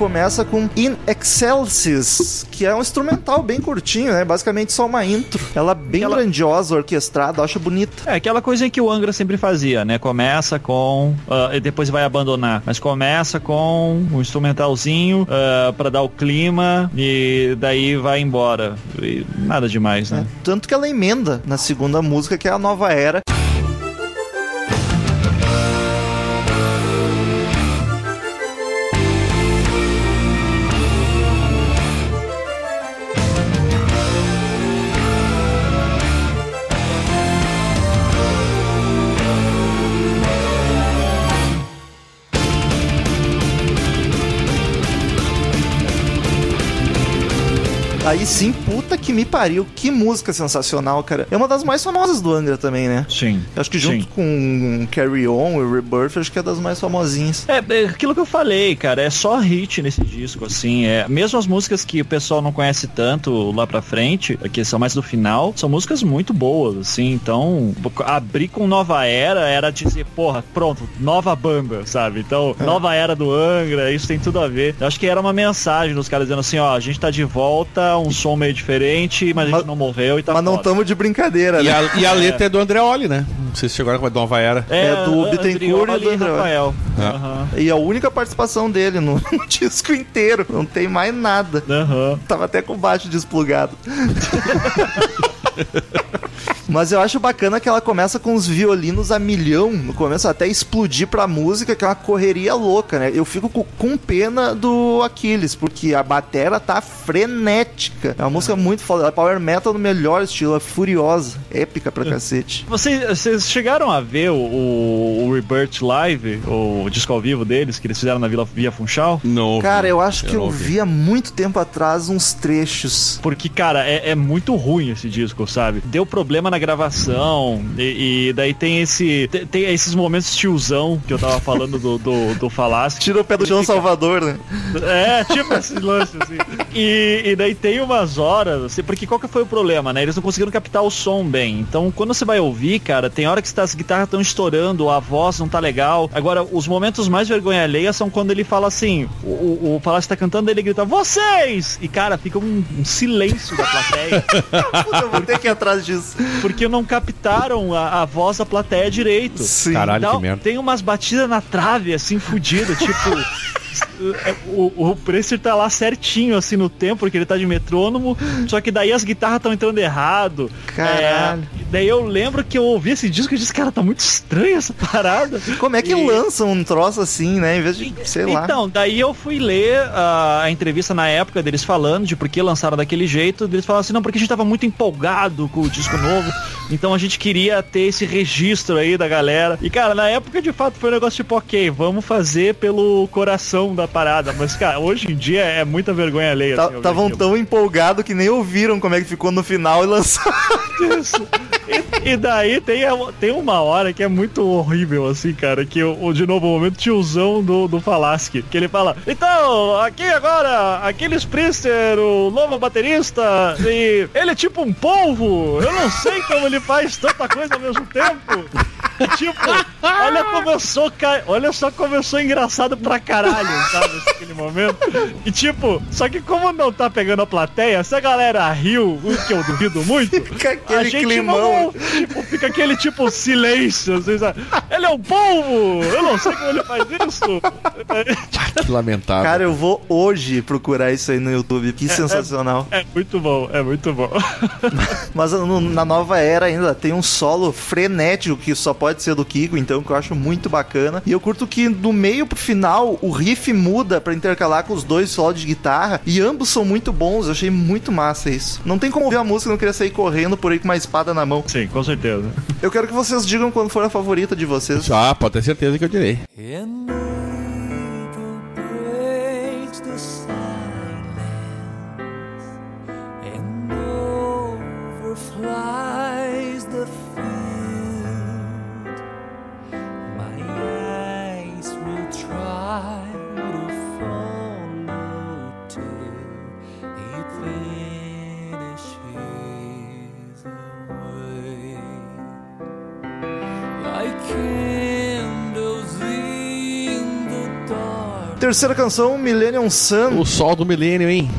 Começa com In Excelsis, que é um instrumental bem curtinho, né? Basicamente só uma intro. Ela é bem Ela- grandiosa, orquestrada, acho bonita. É aquela coisa que o Angra sempre fazia, né? Começa com. ah, e depois vai abandonar. Mas começa com um instrumentalzinho ah, pra dar o clima e daí vai embora. E nada demais, né? Tanto que ela emenda na segunda música, que é a nova era. Aí sim, puta que me pariu. Que música sensacional, cara. É uma das mais famosas do Angra também, né? Sim. Eu acho que junto Sim. com Carry On e Rebirth, acho que é das mais famosinhas. É, é aquilo que eu falei, cara, é só hit nesse disco, assim, é, mesmo as músicas que o pessoal não conhece tanto lá pra frente, que são mais do final, são músicas muito boas, assim, então, abrir com Nova Era era dizer, porra, pronto, nova banda, sabe? Então, nova era do Angra, isso tem tudo a ver. Eu acho que era uma mensagem dos caras dizendo assim, ó, a gente tá de volta, um som meio diferente, mas a gente não morreu e tá Mas não foda. tamo de brincadeira, E né? a, e a [laughs] letra é do Andreoli, né? Não sei se chegaram com a Nova Era. É do Andrioli Bittencourt e do André. Rafael. É. Aham. E a única participação dele no, [laughs] no disco inteiro. Não tem mais nada. Aham. Tava até com o baixo desplugado. [laughs] Mas eu acho bacana que ela começa com os violinos a milhão no começo, até explodir pra música, que é uma correria louca, né? Eu fico co- com pena do Aquiles, porque a batera tá frenética. É uma música muito foda. É power metal no melhor estilo, é furiosa, épica pra cacete. Vocês, vocês chegaram a ver o, o, Rebirth Live, o disco ao vivo deles, que eles fizeram na Vila Via Funchal? Não. Cara, eu acho que eu ouvi. vi há muito tempo atrás uns trechos. Porque, cara, é, é muito ruim esse disco, sabe? Deu problema na gravação, e, e daí tem esse. Tem, tem esses momentos tiozão que eu tava falando do, do, do Falasque. Tira o pé do chão, Salvador, né? É, tipo esse lance, assim. E, e daí tem umas horas, porque qual que foi o problema, né? Eles não conseguiram captar o som bem. Então, quando você vai ouvir, cara, tem hora que as guitarras estão estourando, a voz não tá legal. Agora, os momentos mais vergonha alheia são quando ele fala assim, o, o, o Palácio tá cantando, ele grita, vocês! E, cara, fica um, um silêncio da plateia, [laughs] Puta, eu vou ter que ir atrás disso. porque não captaram a, a voz da plateia direito. Sim. Caralho, Dá- que merda. Tem umas batidas na trave, assim, fudida, tipo. [laughs] o, o Precer tá lá certinho, assim, no tempo, porque ele tá de metrônomo, só que daí as guitarras estão entrando errado. Caralho. É, daí eu lembro que eu ouvi esse disco e disse, cara, tá muito estranha essa parada. Como é que E- lançam um troço assim, né? Em vez de, sei lá. Então, daí eu fui ler a, a entrevista na época deles falando de por que lançaram daquele jeito. Eles falaram assim, não, porque a gente tava muito empolgado com o disco novo. Então a gente queria ter esse registro aí da galera. E, cara, na época de fato foi um negócio tipo, ok, vamos fazer pelo coração da parada. Mas, cara, hoje em dia é muita vergonha alheia. assim, Estavam aquilo. tão empolgados que nem ouviram como é que ficou no final e lançaram. Isso. E, e daí tem, tem uma hora que é muito horrível, assim, cara, que o, o- de novo, o momento tiozão do, do Falasque, que ele fala, então, aqui agora, aquele Sprister, o novo baterista, e ele é tipo um polvo, eu não sei como ele faz tanta coisa ao mesmo tempo. [laughs] Tipo, olha como eu sou, ca... olha só como eu sou engraçado pra caralho, sabe, naquele momento. E tipo, só que como não tá pegando a plateia, se a galera riu, o que eu duvido muito, [laughs] Fica aquele a gente climão. não, tipo, fica aquele tipo silêncio, assim, sabe? Ele é um polvo! Eu não sei como ele faz isso. Que lamentável. Cara, eu vou hoje procurar isso aí no YouTube. Que sensacional. É muito bom, é muito bom. [laughs] Mas no- na nova era ainda tem um solo frenético que só pode ser do Kiko, então que eu acho muito bacana. E eu curto que do meio pro final o riff muda pra intercalar com os dois solos de guitarra e ambos são muito bons. Eu achei muito massa isso. Não tem como ouvir a música e não querer sair correndo por aí com uma espada na mão. Sim, com certeza. Eu quero que vocês digam quando for a favorita de vocês. Ah, pode ter certeza que eu direi. And Terceira canção, Millennium Sun. O sol do milênio, hein?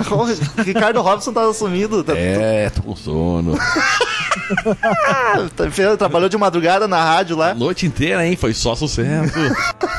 [laughs] Ricardo Robson tá sumido. Tá, É, tô com sono. [laughs] tá- trabalhou de madrugada na rádio lá. Noite inteira, hein? Foi só sucesso.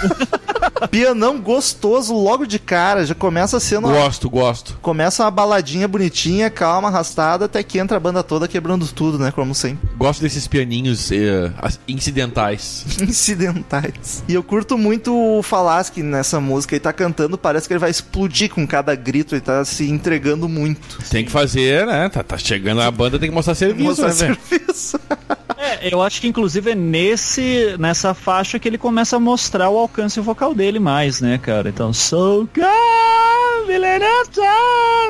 [laughs] Pianão gostoso logo de cara. Já começa sendo. gosto, gosto. Começa uma baladinha bonitinha, calma, arrastada, até que entra a banda toda quebrando tudo, né? Como sempre. Gosto desses pianinhos eh, as- incidentais. [laughs] Incidentais. E eu curto muito o Falasque nessa música. Ele tá cantando, parece que ele vai explodir com cada grito. Ele tá se entregando muito. Tem que fazer, né? Tá, tá chegando a banda, tem que mostrar serviço, Mostrar né, velho? serviço. [laughs] É, eu acho que inclusive é nesse, nessa faixa que ele começa a mostrar o alcance vocal dele mais, né, cara? Então, so Sun.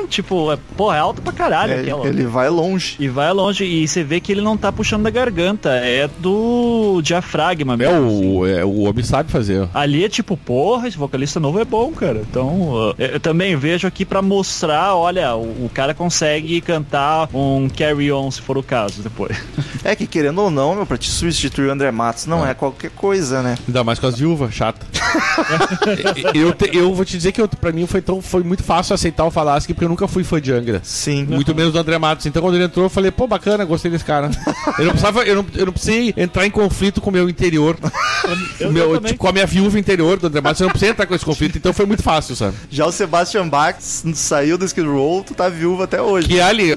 Tipo, é, porra, é alto pra caralho É, aquela. ele vai longe. E vai longe, e você vê que ele não tá puxando da garganta, é do diafragma É mesmo. assim. o, é, o homem sabe fazer. Ali é tipo, porra, esse vocalista novo é bom, cara. Então, uh, eu eu também vejo aqui pra mostrar, olha, o, o cara consegue cantar um carry on, se for o caso, depois. É que querendo ou não, meu, pra te substituir o André Matos não Ah. é qualquer coisa, né? Ainda mais com as viúvas, chata. [laughs] eu, te- eu vou te dizer que eu, pra mim foi, tão, foi muito fácil aceitar o Falaschi, porque eu nunca fui fã de Angra. Sim. Muito menos do André Matos. Então quando ele entrou, eu falei, pô, bacana, gostei desse cara. Eu não precisava, eu não, eu não precisei entrar em conflito com o meu interior. [laughs] Eu, meu- eu também. tipo, com a minha viúva interior do André Matos, eu não precisei entrar com esse conflito, então foi muito fácil, sabe? Já o Sebastian Bach saiu do Skid Row, tu tá viúvo até hoje. Que ali,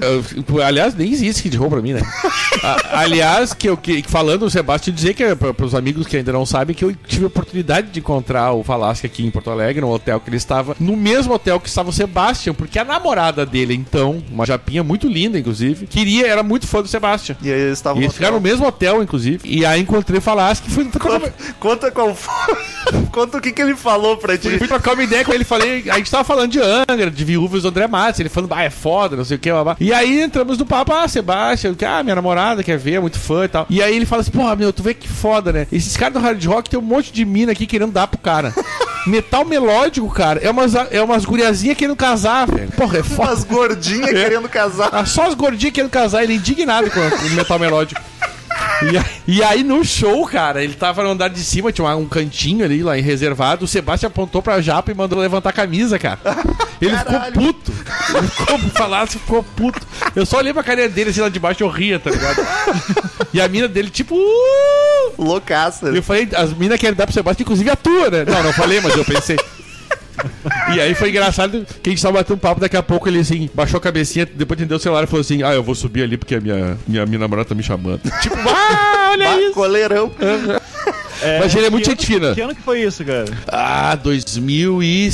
aliás, nem existe Kid Roll pra mim, né? [laughs] A- aliás, que eu que, falando o Sebastião, dizer que para os amigos que ainda não sabem que eu tive a oportunidade de encontrar o Falasque aqui em Porto Alegre, no hotel que ele estava, no mesmo hotel que estava o Sebastião, porque a namorada dele, então, uma japinha muito linda, inclusive, queria, era muito fã do Sebastião. E aí eles estavam E eles ficaram no mesmo hotel, inclusive. E aí encontrei o Falasque e fui Conta, conta qual foi. [laughs] conta o que, que ele falou pra ti. Fui trocar uma ideia com ele, falei, a gente tava falando de Angra, de viúvas do André Matos, ele falando, ah, é foda, não sei o que, blá. E aí entramos no papo, ah, Sebastião, que, ah, minha namorada quer ver, é muito fã e tal. E aí ele fala assim, porra, meu, tu vê que foda, né? Esses caras do hard rock tem um monte de mina aqui querendo dar pro cara. [laughs] Metal melódico, cara, é umas, é umas guriazinhas querendo casar, velho. Porra, é foda. As gordinhas É. querendo casar. Ah, Só as gordinhas querendo casar, ele é indignado com o metal melódico. E, e aí no show, cara, ele tava no andar de cima, tinha um cantinho ali lá em reservado. O Sebastião apontou pra Japa e mandou levantar a camisa, cara. [laughs] Ele Caralho. ficou puto. Ele ficou falasse, ficou puto. Eu só olhei pra carinha dele assim lá de baixo, eu ria, tá ligado? E a mina dele, tipo. "Uh!" Loucaça. Eu falei, as minas querem dar pro Sebastião, inclusive a tua, né? Não, não falei, mas eu pensei. E aí foi engraçado que a gente tava batendo um papo, daqui a pouco ele assim, baixou a cabecinha, depois entendeu o celular e falou assim: Ah, eu vou subir ali porque a minha, minha, minha namorada tá me chamando. tipo, [laughs] ah, olha Bah, isso! Coleirão. Mas ele é muito gente fina. Que ano que foi isso, cara? Ah, 2000 e.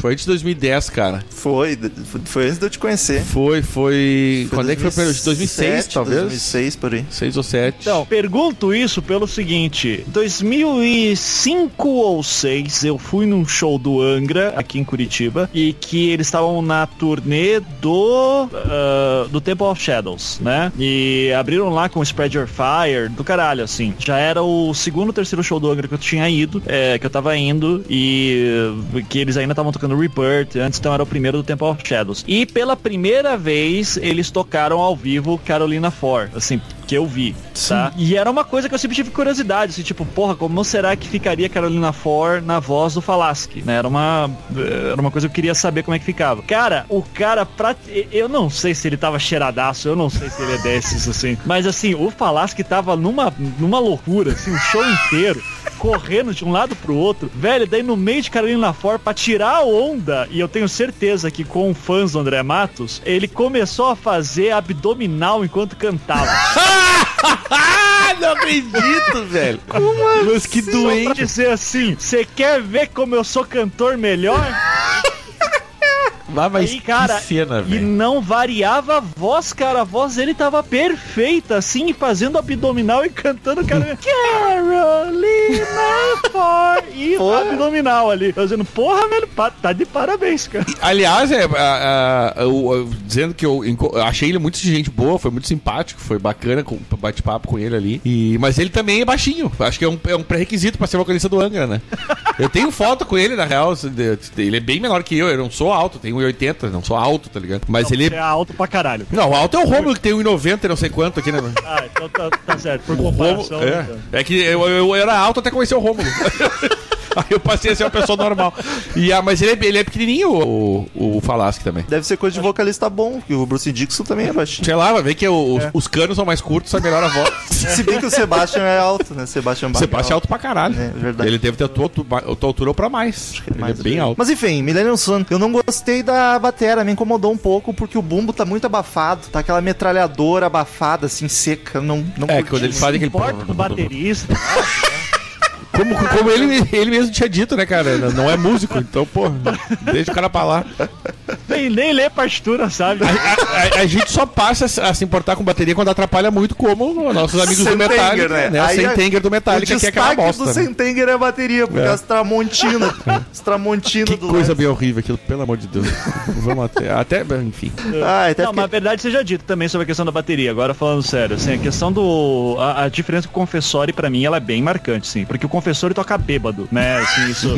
Foi antes de 2010, cara. Foi, foi antes de eu te conhecer. Foi, foi. Quando é que foi? pra- 2006, 2007, talvez? 2006, por aí. 6 ou 7. Então, pergunto isso pelo seguinte: 2005 ou 6 eu fui num show do Angra aqui em Curitiba e que eles estavam na turnê do ah, do Temple of Shadows, né? E abriram lá com Spread Your Fire, do caralho, assim. Já era o segundo ou terceiro show do Angra que eu tinha ido, é, que eu tava indo e que eles ainda estavam tocando Rebirth, antes então era o primeiro do Temple of Shadows. E pela primeira vez eles tocaram ao vivo Carolina For, assim, que eu vi, tá? E era uma coisa que eu sempre tive curiosidade, assim, tipo, porra, como será que ficaria Carolina For na voz do Falaschi, né? Era uma, era uma coisa que eu queria saber como é que ficava. Cara, o cara, pra, eu não sei se ele tava cheiradaço, eu não sei se ele é desses, assim, mas assim, o Falaschi tava numa, numa loucura, assim, o show inteiro correndo de um lado pro outro. Velho, daí no meio de Carolina For, pra tirar a onda, e eu tenho certeza que com fãs do André Matos, ele começou a fazer abdominal enquanto cantava. [laughs] [laughs] Não acredito, velho. Mas que pra doente. dizer assim, você quer ver como eu sou cantor melhor? [laughs] Mas, mas Aí, cara, que cena, E não variava a voz, cara. A voz dele tava perfeita, assim, fazendo abdominal e cantando, cara. Carolina For [laughs] e Porra. abdominal ali. Eu dizendo, porra, velho, tá de parabéns, cara. Aliás, é, a- a- eu- eu- dizendo que eu, achei ele muito gente boa, foi muito simpático, foi bacana com bate-papo com ele ali. E, mas ele também é baixinho. Acho que é um, é um pré-requisito pra ser vocalista do Angra, né? [laughs] Eu tenho foto com ele, na real. Ele é bem menor que eu, eu não sou alto, tenho 1,80, não sou alto, tá ligado? Mas ele. Você é alto pra caralho. Não, o alto é o Romulo que tem 1,90 e não sei quanto aqui, né? [laughs] Ah, então tá, tá certo. Por comparação. é. então. é que eu, eu era alto até conhecer o Rômulo. [laughs] [laughs] Aí eu passei a ser uma pessoa normal. E, ah, mas ele é, ele é pequenininho, o, o Falasque também. Deve ser coisa de vocalista bom, que o Bruce Dixon também é baixinho. Sei lá, vai ver que o- os canos são mais curtos, sai melhor a voz. [laughs] Se bem que o Sebastian é alto, né? Sebastian Bach. Sebastião é alto pra caralho. É, verdade. Ele deve ter a tua, tua, a tua altura ou pra mais. Ele Mais é bem alto. Mas enfim, Millennium Sun. Eu não gostei da batera, me incomodou um pouco porque o bumbo tá muito abafado. Tá aquela metralhadora abafada, assim, seca. eu Não, não É, curti quando eles muito. fazem aquele. Importa do baterista. [laughs] Como, como ele, ele mesmo tinha dito, né, cara? Não é músico, então, pô, deixa o cara pra lá. Nem, nem lê partitura, sabe? A, a- a gente só passa a se importar com bateria quando atrapalha muito, como nossos amigos do Metallica, né? né? O é- Sentenger do Metallica, o que é aquela bosta. do né? Sentenger é a bateria, porque É. as Tramontina. as [laughs] Tramontina Que do coisa bem horrível aquilo, pelo amor de Deus. [laughs] Vamos até, até enfim. Ah, até Não, mas a verdade seja dito também sobre a questão da bateria. Agora falando sério, assim, a questão do. A, a diferença com o confessore, pra mim, ela é bem marcante, sim. Porque o confessor toca bêbado, né? Assim, isso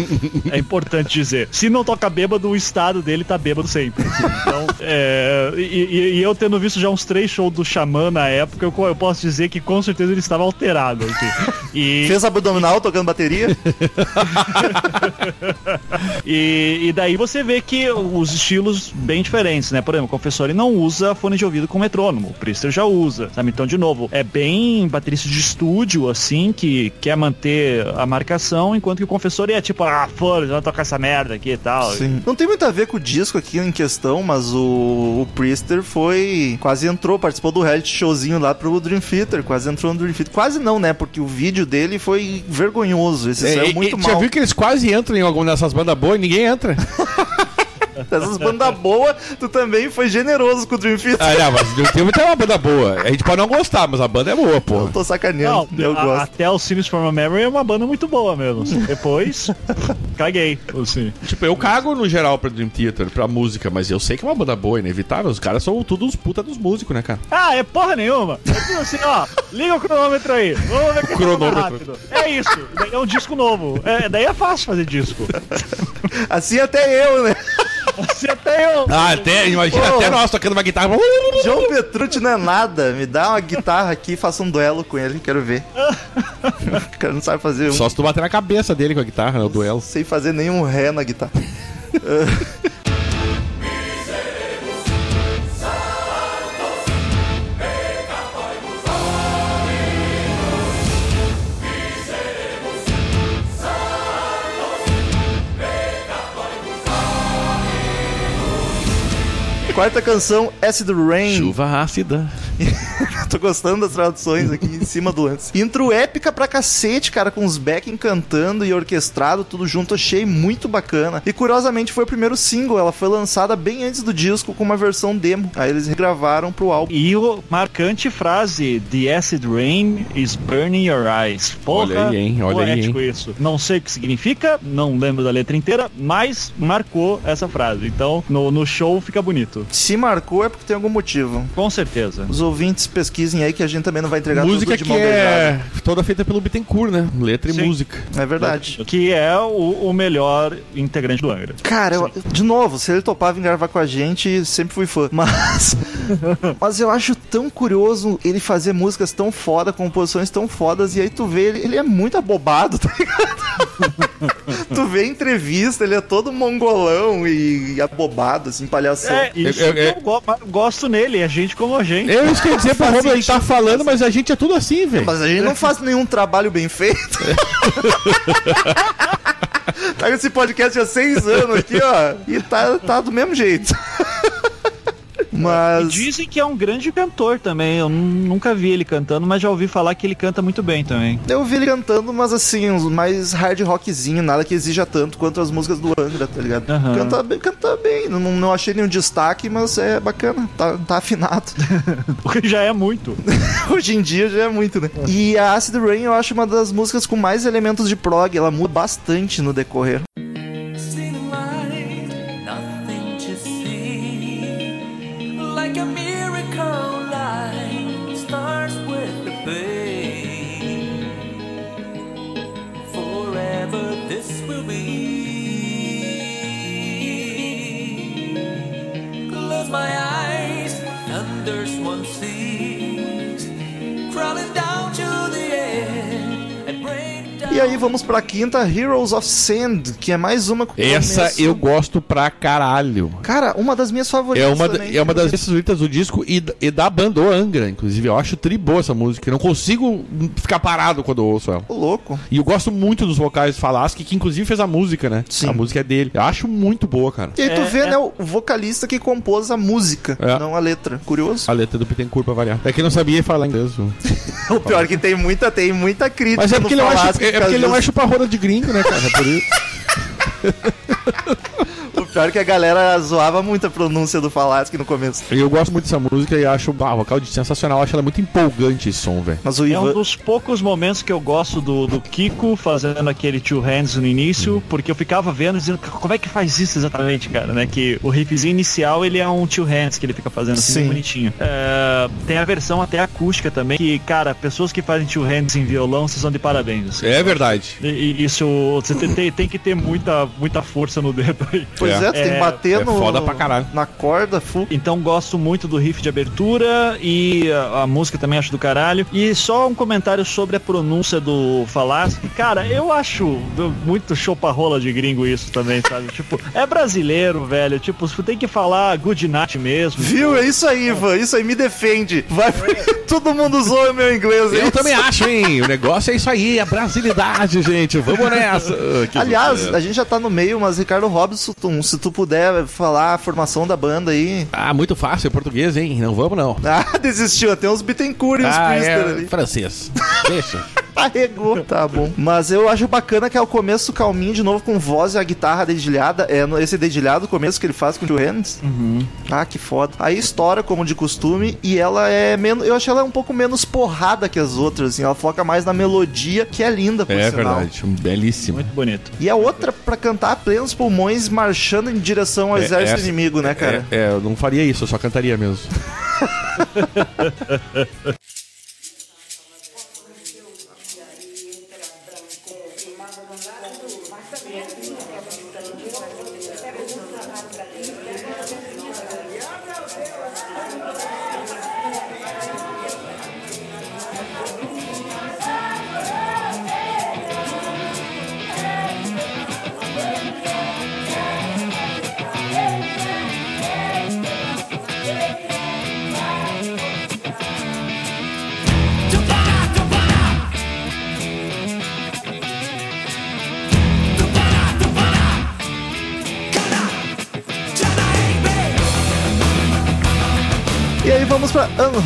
é importante dizer. Se não toca bêbado, o estado dele tá bêbado sempre. assim. Então, é, e, e- e eu tendo visto já uns três shows do Xamã na época, eu, eu posso dizer que com certeza ele estava alterado. Assim. E, Fez abdominal tocando bateria? [laughs] E, e daí você vê que os estilos bem diferentes, né? Por exemplo, o Confessori não usa fone de ouvido com metrônomo, o Priester já usa, sabe? Então, de novo, é bem baterista de estúdio, assim, que quer manter a marcação, enquanto que o Confessori é tipo, ah, foda, vamos tocar essa merda aqui e tal. Não tem muito a ver com o disco aqui em questão, mas o, o Priester foi. Quase entrou, participou do reality showzinho lá pro Dream Theater. Quase entrou no Dream Theater. Quase não, né? Porque o vídeo dele foi vergonhoso. Esse saiu É, e- muito e- Já mal. viu que eles quase entram em alguma dessas bandas boas e ninguém entra? [laughs] [laughs] Dessas bandas boas, tu também foi generoso com o Dream Theater. Ah, não, mas o filme tem uma banda boa. A gente pode não gostar, mas a banda é boa, pô. Eu tô sacaneando. Não, eu a- gosto. até o Sims from a Memory é uma banda muito boa mesmo. [laughs] Depois, caguei. Assim. Tipo, eu cago no geral pra Dream Theater, pra música, mas eu sei que é uma banda boa, inevitável. Os caras são tudo uns puta dos músicos, né, cara? Ah, é porra nenhuma. É assim, ó. Liga o cronômetro aí. Vamos ver toca Cronômetro. rápido. É isso. Daí é um disco novo. É, daí é fácil fazer disco. Assim até eu, né? Você até eu. Ah, até, imagina Pô. até nós tocando uma guitarra. João Petrucci não é nada. Me dá uma guitarra aqui e faça um duelo com ele. Quero ver. o [laughs] cara não sabe fazer um. Só se tu bater na cabeça dele com a guitarra, né, o duelo. Sem fazer nenhum ré na guitarra. [laughs] Quarta canção, Acid Rain. Chuva ácida. [laughs] Tô gostando das traduções aqui em cima do lance. Intro épica pra cacete, cara, com os backing cantando e orquestrado, tudo junto, achei muito bacana. E curiosamente foi o primeiro single, ela foi lançada bem antes do disco com uma versão demo. Aí eles regravaram pro álbum. E o marcante frase The acid rain is burning your eyes. Porra, Olha aí, hein? Olha aí, poético isso. Não sei o que significa, não lembro da letra inteira, mas marcou essa frase. Então, no, no show fica bonito. Se marcou é porque tem algum motivo. Com certeza. Os ouvintes pesquisem aí que a gente também não vai entregar música tudo de que é toda feita pelo Bittencourt, né? Letra Sim. e música. É verdade. Que é o, o melhor integrante do Angra. Cara, eu- de novo, se ele topava em gravar com a gente, sempre fui fã. Mas. [laughs] mas eu acho tão curioso ele fazer músicas tão foda, composições tão fodas, e aí tu vê, ele, ele é muito abobado, [laughs] tá ligado? tu vê entrevista, ele é todo mongolão e, e abobado, assim, palhação. É, isso Eu- eu- que eu go- gosto nele, é gente como a gente. Eu isso que eu ia dizer pra Romulo, a gente tá falando, mas a gente é tudo assim, velho. Mas a gente não faz nenhum trabalho bem feito. [laughs] tá esse podcast há seis anos aqui, ó, e tá, tá do mesmo jeito. E Mas. dizem que é um grande cantor também. Eu nu- nunca vi ele cantando, mas já ouvi falar que ele canta muito bem também. Eu vi ele cantando, mas assim, mais hard rockzinho, nada que exija tanto quanto as músicas do Angra, tá ligado? Aham. Canta bem, canta bem. Não, não achei nenhum destaque, mas é bacana, tá, tá afinado. [laughs] O que já é muito. [laughs] Hoje em dia já é muito, né? E a Acid Rain eu acho uma das músicas com mais elementos de prog, ela muda bastante no decorrer. E aí vamos pra quinta, Heroes of Sand, que é mais uma com Essa começo- eu gosto pra caralho. Cara, uma das minhas É favoritas uma, da- também. é uma das minhas favoritas do disco e, da- e da banda o Angra, inclusive. Eu acho tri boa essa música. Eu não consigo ficar parado quando eu ouço ela. Ô, louco. E eu gosto muito dos vocais do Falaschi, que inclusive fez a música, né? Sim. A música é dele. Eu acho muito boa, cara. E aí tu É, vê, é. né, o vocalista que compôs a música, É. não a letra. Curioso. A letra do Pittencourt pra variar. É que não sabia falar inglês. [laughs] O pior é que tem muita, tem muita crítica Mas é porque é, é É porque ele não é justo. chupa-rola de gringo, né, cara? É por isso. [laughs] Pior que a galera zoava muito a pronúncia do Falasque no começo. E eu gosto muito dessa música e acho ah, o vocal de sensacional. Acho ela muito empolgante esse som, velho. Mas o É um dos poucos momentos que eu gosto do, do Kiko fazendo aquele two hands no início, porque eu ficava vendo dizendo como é que faz isso exatamente, cara, né? Que o riffzinho inicial ele é um two hands que ele fica fazendo assim Sim. bem bonitinho. É, tem a versão até acústica também, que, cara, pessoas que fazem two hands em violão, vocês são de parabéns. assim. É verdade. E, e isso, você tem, tem- tem que ter muita, muita força no dedo aí. Pois é, tu tem que É, bater é no. foda pra caralho. Na corda, full. Então gosto muito do riff de abertura e a, a música também acho do caralho. E só um comentário sobre a pronúncia do Falasque. Cara, eu acho muito chopa-rola de gringo isso também, sabe? [laughs] tipo, é brasileiro, velho. Tipo, você tem que falar good night mesmo. Viu? É isso aí, Ivan. Isso aí me defende. Vai porque [laughs] todo mundo zoa o meu inglês. é Eu isso? também acho, hein? O negócio é isso aí, a brasilidade, gente. Vamos nessa. Que Aliás, a gente já tá no meio, mas Ricardo Robson, se tu puder falar a formação da banda aí. Ah, muito fácil, é português, hein? Não vamos, não. Ah, [laughs] desistiu. Tem uns Bittencourt e uns Ah, Priester é ali. francês. Deixa. Arregou. Tá bom. Mas eu acho bacana que é o começo calminho, de novo, com voz e a guitarra dedilhada. É no- esse dedilhado, o começo que ele faz com o Two Hands. Ah, que foda. Aí estoura, como de costume, e ela é menos. Eu acho ela um pouco menos porrada que as outras, assim. Ela foca mais na melodia, que é linda, por É sinal. verdade, belíssimo. Muito bonito. E a outra pra cantar a plenos pulmões, marchando em direção ao É, exército essa- inimigo, né, cara? É, é, eu não faria isso, eu só cantaria mesmo. [laughs]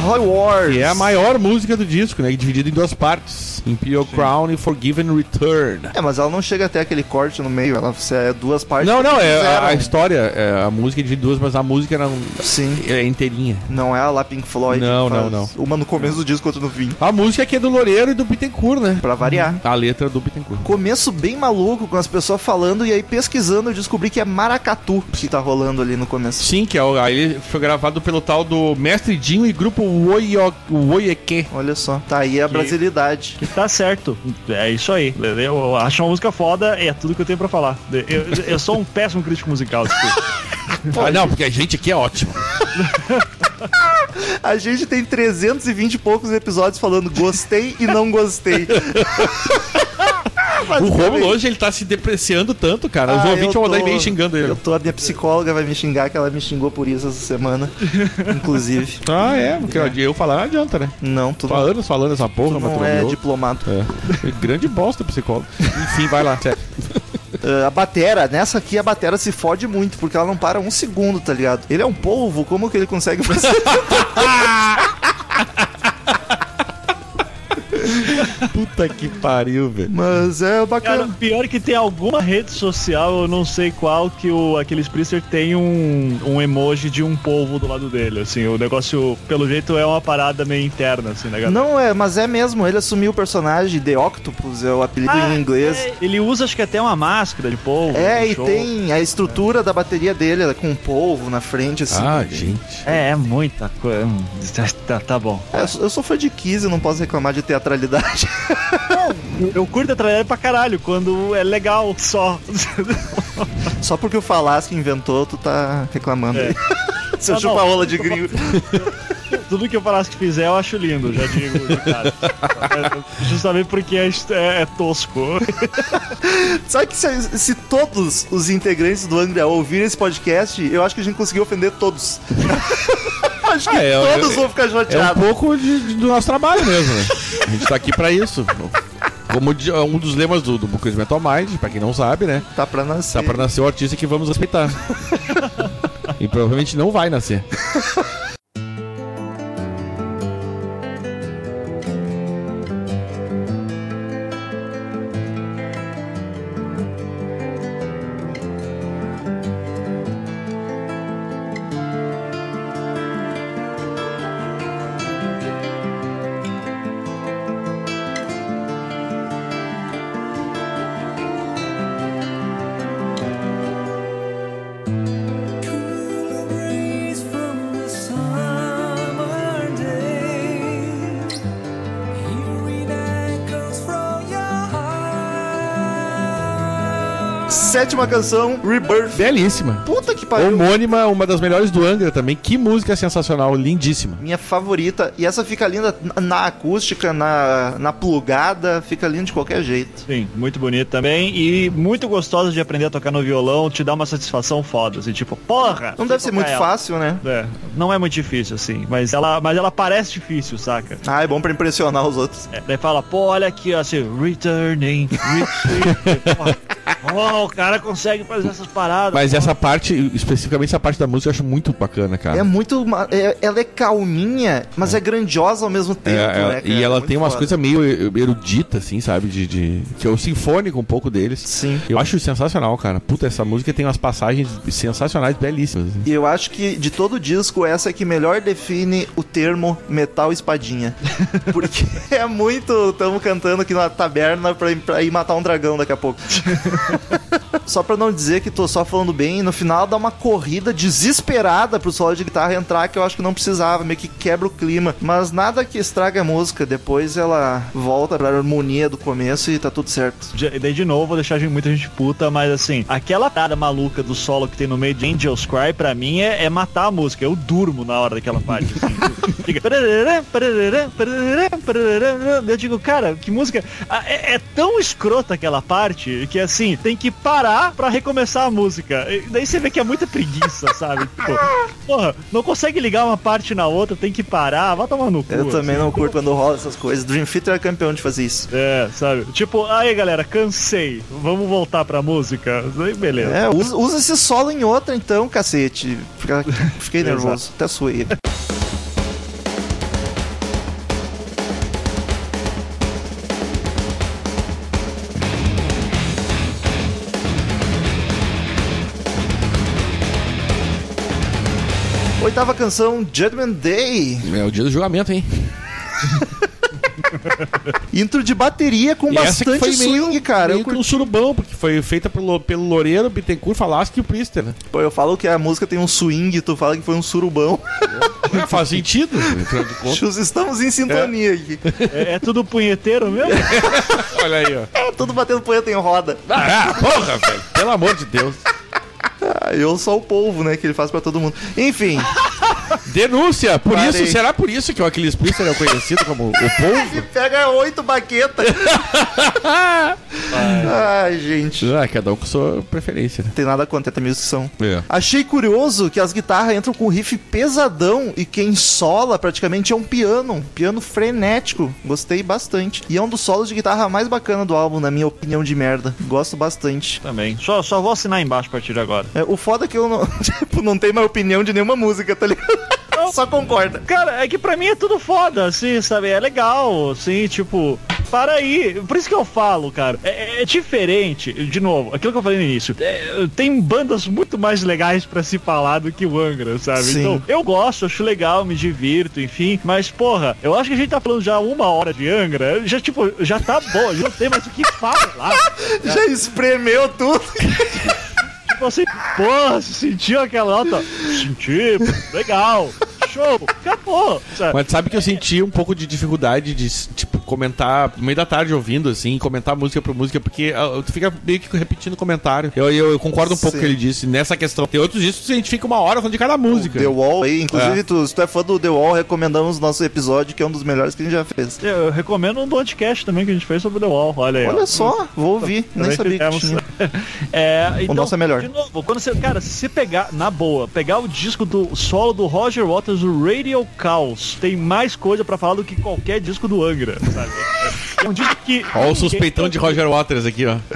Unholy Wars. Que é a maior música do disco, né? Dividida em duas partes: Imperial Crown e Forgiven Return. É, mas ela não chega até aquele corte no meio, ela é duas partes. Não, não, que é a, fizeram. a história, é, a música é de duas, mas a música não Sim. é inteirinha. Não é a lá Pink Floyd. Não, que não, faz Uma no começo do disco, outra no fim. A música aqui é do Loureiro e do Bittencourt, né? Pra variar. A letra do Bittencourt. Começo bem maluco, com as pessoas falando, e aí pesquisando eu descobri que é maracatu que tá rolando ali no começo. Sim, que é o, aí foi gravado pelo tal do Mestre Dinho e grupo Woyeke. Olha só. Tá aí a brasilidade. Tá certo. É isso aí. Eu acho uma música foda, é tudo que eu tenho pra falar. Eu, eu sou um péssimo crítico musical, desculpa. [laughs] Ah, não, porque a gente aqui é ótimo. [laughs] A gente tem 320 e poucos episódios falando gostei e não gostei. [laughs] O Romulo hoje ele tá se depreciando tanto, cara. Os Ah, ouvintes eu vão mandar e-mail xingando ele. Eu tô, a minha psicóloga vai me xingar, que ela me xingou por isso essa semana. [laughs] inclusive. Ah, é, porque eu falar não adianta, né? Não, tu Tô há não, anos falando essa porra, mas não é diplomado. É. [laughs] Grande bosta, psicólogo. Enfim, vai lá, [laughs] sério. Ah, a batera, nessa aqui a batera se fode muito, porque ela não para um segundo, tá ligado? Ele é um polvo, como que ele consegue fazer? Puta que pariu, velho. Mas é Cara, bacana. pior que tem alguma rede social, eu não sei qual, que o aquele Sprister tem um, um emoji de um polvo do lado dele. Assim, o negócio, pelo jeito, é uma parada meio interna, assim, né, galera? Não, é, mas é mesmo, ele assumiu o personagem The Octopus, é o apelido Ah, em inglês. é, ele usa, acho que até uma máscara de polvo. É, e show. tem a estrutura da bateria dele, é com um polvo na frente, assim. Ah, gente. É, é muita coisa. Hum, Tá, tá bom. É, eu sou- eu fã de Kiss e não posso reclamar de teatralidade. Eu, [laughs] eu curto a trailer pra caralho, quando é legal só. [laughs] Só porque o Falasque inventou, tu tá reclamando É. aí. [laughs] Seu Não, não. chupa-rola de gringo. Tudo que eu falasse que fizer, eu acho lindo, já digo de cara. É, Justamente porque é, é- é tosco. Sabe que se, se todos os integrantes do Angra ouvirem esse podcast, eu acho que a gente conseguiu ofender todos. Acho que Ah, é, todos é- vão ficar É um chateados. pouco de- de- do nosso trabalho mesmo, né? A gente tá aqui pra isso. Como de- um dos lemas do, do Crazy Metal Mind, pra quem não sabe, né? Tá pra nascer. Tá pra nascer o artista que vamos respeitar. e provavelmente não vai nascer. Sétima canção, Rebirth. Belíssima. Puta que pariu. Homônima, uma das melhores do Angra também. Que música sensacional, lindíssima. Minha favorita. E essa fica linda na- na acústica, na, na plugada. Fica linda de qualquer jeito. Sim, muito bonito também. E muito gostosa de aprender a tocar no violão. Te dá uma satisfação foda. Assim, tipo, porra! Não deve ser muito ela. fácil, né? É, não é muito difícil, assim. Mas ela, mas ela parece difícil, saca? Ah, é bom pra impressionar os outros. É, daí fala, pô, olha aqui, ó, assim, returning, returning. [laughs] Oh, o cara consegue fazer essas paradas. Mas essa parte, especificamente essa parte da música, eu acho muito bacana, cara. É muito. é- ela é calminha, mas é, grandiosa ao mesmo tempo. É, né, é, cara? e ela tem umas coisas meio eruditas, assim, sabe? De, de- Que é o sinfônico um pouco deles. Sim. Eu acho sensacional, cara. Puta, essa música tem umas passagens sensacionais, belíssimas. assim. E eu acho que de todo o disco, essa é que melhor define o termo metal espadinha. [laughs] Porque é muito. Estamos cantando aqui na taberna pra, pra ir matar um dragão daqui a pouco. [laughs] [laughs] só pra não dizer que tô só falando bem, no final dá uma corrida desesperada pro solo de guitarra entrar, que eu acho que não precisava, meio que quebra o clima. Mas nada que estraga a música. Depois ela volta pra harmonia do começo e tá tudo certo. De- Daí de novo, vou deixar muita gente puta, mas assim, aquela parada maluca do solo que tem no meio de Angels Cry, pra mim, é, é matar a música. Eu durmo na hora daquela parte. Assim. [laughs] Parará. Eu digo, cara, que música. É, é tão escrota aquela parte que assim, tem que parar pra recomeçar a música. E daí você vê que é muita preguiça, [laughs] sabe? Tipo, porra, não consegue ligar uma parte na outra, tem que parar, vai tomar no cu. Eu também assim. não curto quando rola essas coisas. Dream Theater é campeão de fazer isso. É, sabe? Tipo, aí galera, cansei. Vamos voltar pra música? Aí, beleza. É, usa, usa esse solo em outra então, cacete. Fiquei [laughs] nervoso, até suei. Oitava canção, Judgment Day. É o dia do julgamento, hein? [laughs] Intro de bateria com E essa que bastante foi meio, swing, cara. Meio que curti. um surubão, porque foi feita pelo, pelo Loureiro, Bittencourt, Falaschi e o Priester, né? Pô, eu falo que a música tem um swing, tu fala que foi um surubão. É, [laughs] faz sentido, Estamos em sintonia aqui. É, é tudo punheteiro mesmo? [laughs] Olha aí, ó. É, tudo batendo punheta em roda. Ah, porra, velho. Pelo amor de Deus. Ah, eu sou o polvo, né? Que ele faz pra todo mundo. Enfim, [laughs] Denúncia! Por Parei. isso, será por isso que o Aquiles Priester é conhecido como o [laughs] ele povo? pega oito baquetas. [laughs] Ai, gente. Ah, cada um com sua preferência, né? Não tem nada contra a que são. É. Achei curioso que as guitarras entram com um riff pesadão e quem sola praticamente é um piano, um piano frenético. Gostei bastante. E é um dos solos de guitarra mais bacana do álbum, na minha opinião de merda. Gosto bastante. Também. Só, só vou assinar embaixo a partir de agora. É, o foda é que eu não, [laughs] tipo, não tenho mais opinião de nenhuma música, tá ligado? Só concorda. Cara, é que pra mim é tudo foda, assim, sabe? É legal, assim, tipo. Para aí. Por isso que eu falo, cara. É, é diferente. De novo, aquilo que eu falei no início. é, tem bandas muito mais legais pra se falar do que o Angra, sabe? Sim. Então, eu gosto, acho legal, me divirto, enfim. Mas, porra, eu acho que a gente tá falando já uma hora de Angra. Já, tipo, já tá bom. Já não tem mais o que falar. [laughs] Já espremeu tudo. Tipo assim, porra, você sentiu aquela nota? Senti, pô, legal. Show, acabou. Sabe? Mas sabe que eu senti um pouco de dificuldade de, tipo, comentar no meio da tarde ouvindo, assim, comentar música por música, porque ah, tu fica meio que repetindo comentário. Eu, eu, eu concordo um pouco com o que ele disse nessa questão. Tem outros discos que a gente fica uma hora falando de cada música. The Wall aí, inclusive, É. tu, se tu é fã do The Wall, recomendamos nosso episódio, que é um dos melhores que a gente já fez. Eu recomendo um podcast também que a gente fez sobre The Wall. Olha aí. ó. Olha só, vou ouvir, nem Também sabia que tinha. [laughs] é, então, nosso é melhor. De novo, quando você, cara, se você pegar, na boa, pegar o disco do solo do Roger Waters, o Radio Chaos, tem mais coisa pra falar do que qualquer disco do Angra, sabe? É um disco que. Ó o ninguém- suspeitão de Roger Waters aqui, ó. [laughs]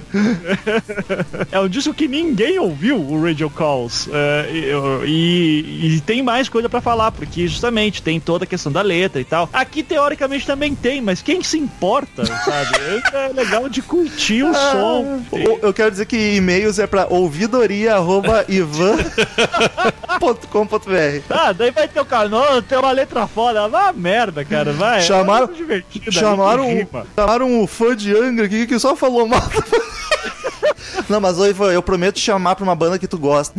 É um disco que ninguém ouviu, o Radio Calls. É, e, e- e tem mais coisa pra falar, porque justamente tem toda a questão da letra e tal. Aqui, teoricamente, também tem, mas quem se importa, sabe? [laughs] É legal de curtir o som. O- Eu quero dizer que e-mails é pra ouvidoria.ivan.com.br. [laughs] Ah, daí vai ter o canal, tem uma letra foda. Vai merda, cara, vai. Chamaram- É divertida, Chamaram, um- chamaram um fã de Angra aqui que só falou mal. [laughs] Não, mas Ivan, eu prometo chamar pra uma banda que tu gosta.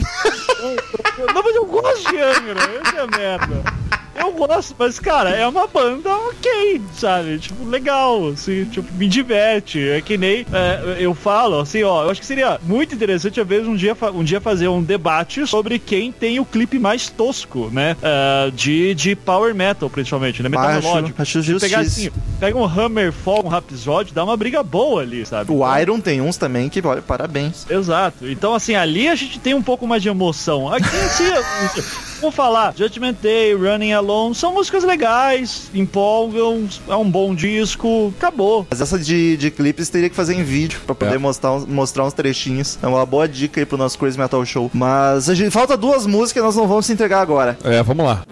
Não, mas eu gosto de Angra, essa é a merda. Eu gosto, mas, cara, é uma banda ok, sabe? Tipo, legal, assim, tipo, me diverte. É que nem é, eu falo, assim, ó, eu acho que seria muito interessante, às vezes, um dia, um dia fazer um debate sobre quem tem o clipe mais tosco, né? É, de, de power metal, principalmente, né? Metal melódico. pegar assim, pega um Hammerfall, um Rhapsody, dá uma briga boa ali, sabe? O Então- Iron tem uns também que, olha, parabéns. Exato. Então, assim, ali a gente tem um pouco mais de emoção. Aqui, assim, vou falar, Judgment Day, Running Alone, são músicas legais, empolgam, é um bom disco, acabou. Mas essa de, de clipes teria que fazer em vídeo pra poder É. mostrar, uns, mostrar uns trechinhos. É uma boa dica aí pro nosso Crazy Metal Show. Mas a gente falta duas músicas, nós não vamos se entregar agora. É, vamos lá.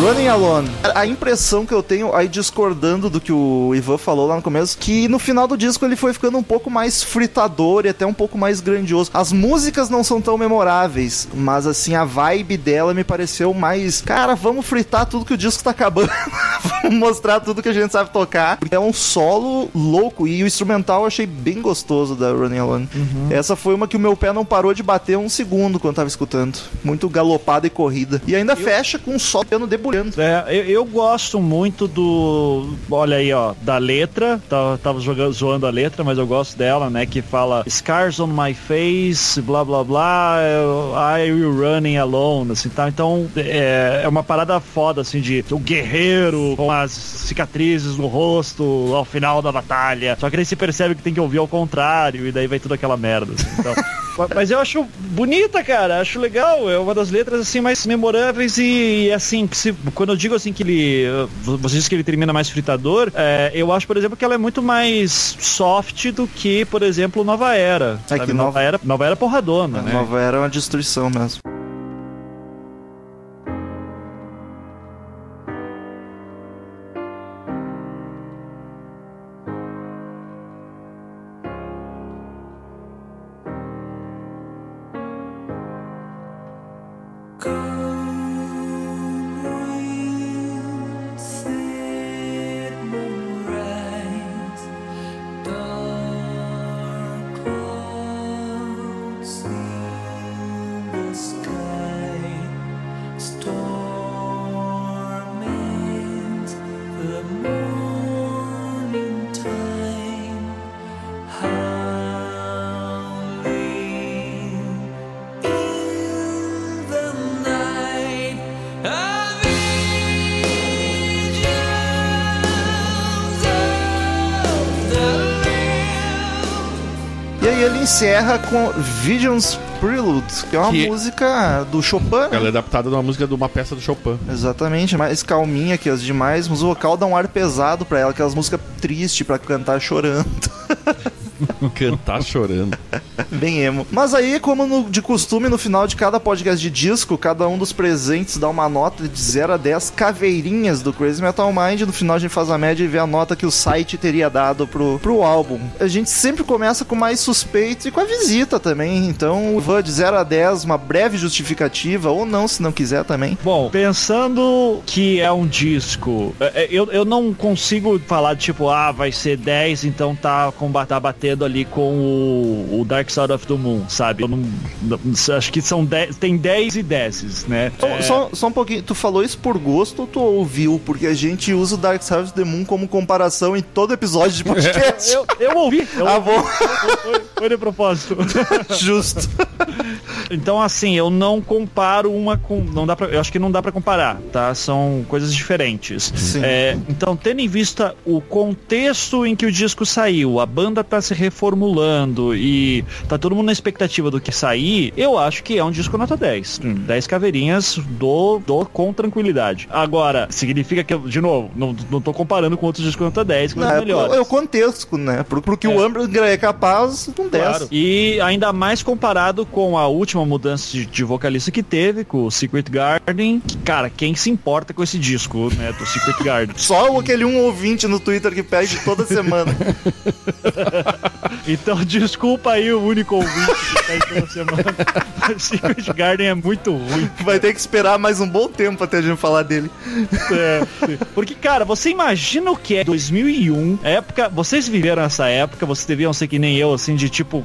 Running Alone. A impressão que eu tenho, aí discordando do que o Ivan falou lá no começo, que no final do disco ele foi ficando um pouco mais fritador e até um pouco mais grandioso. As músicas não são tão memoráveis, mas assim, a vibe dela me pareceu mais. Cara, vamos fritar tudo que o disco tá acabando. [laughs] vamos mostrar tudo que a gente sabe tocar. É um solo louco e o instrumental eu achei bem gostoso da Running Alone. Essa foi uma que o meu pé não parou de bater um segundo quando tava escutando. Muito galopada e corrida. E ainda fecha com um só piano debulhando. É, eu, eu gosto muito do. Olha aí, ó, da letra. Tava, tava jogando, zoando a letra, mas eu gosto dela, né? Que fala Scars on my face, blá blá blá, I will running alone, assim, tá? Então é, é uma parada foda, assim, de o guerreiro com as cicatrizes no rosto ao final da batalha. Só que daí se percebe que tem que ouvir ao contrário, e daí vai tudo aquela merda. assim, então. [laughs] Mas eu acho bonita, cara. Acho legal. É uma das letras assim mais memoráveis e, e, assim, se- quando eu digo assim que ele, você diz que ele termina mais fritador, é, eu acho, por exemplo, que ela é muito mais soft do que, por exemplo, Nova Era. É sabe? que Nova Nova- Era, Nova Era porradona, A né? nova era uma destruição mesmo. Encerra com Visions Prelude, que é uma Que- música do Chopin. né? Ela é adaptada de uma música de uma peça do Chopin. Exatamente, mais calminha que as demais, mas o vocal dá um ar pesado pra ela, aquelas músicas tristes pra cantar chorando. [laughs] Cantar chorando. Bem emo. Mas aí, como no- de costume, no final de cada podcast de disco, cada um dos presentes dá uma nota de 0 a 10 caveirinhas do Crazy Metal Mind. No final a gente faz a média e vê a nota que o site teria dado pro, pro álbum. A gente sempre começa com mais suspeito e com a visita também. Então, vou de 0 a 10, uma breve justificativa, ou não, se não quiser também. Bom, pensando que é um disco, é, é, eu, eu não consigo falar tipo, ah, vai ser 10, então tá, comba- tá batendo ali com o, o Dark Side of the Moon, sabe? Eu não, não- acho que são 10, tem 10 e 10, né? Só, É, só, só um pouquinho, tu falou isso por gosto ou tu ouviu? Porque a gente usa o Dark Side of the Moon como comparação em todo episódio de [laughs] podcast. eu, eu ouvi, eu Ah, bom, foi, foi de propósito. [laughs] justo. Então, assim, eu não comparo uma com. Não dá pra, eu acho que não dá pra comparar, tá? São coisas diferentes. Sim. É, então, tendo em vista o contexto em que o disco saiu, a banda tá se reformulando e tá todo mundo na expectativa do que sair, eu acho que é um disco nota 10. Hum, 10 caveirinhas do, do com tranquilidade. Agora, significa que, eu, de novo, não, não tô comparando com outros discos nota 10, que Não, é, melhores. é o contexto, né? Pro, pro que o É. Amber é capaz, 10. Claro. E ainda mais comparado com a última mudança de, de vocalista que teve, com o Secret Garden. Que, cara, quem se importa com esse disco, né, do Secret Garden? [laughs] Só aquele um ouvinte no Twitter que pede toda semana. [laughs] Então, desculpa aí o único ouvinte que tá aí toda semana. Mas Secret Garden é muito ruim. Vai ter que esperar mais um bom tempo até a gente falar dele. É. Porque, cara, você imagina o que é 2001, época, vocês viveram essa época, vocês deviam ser que nem eu, assim, de tipo,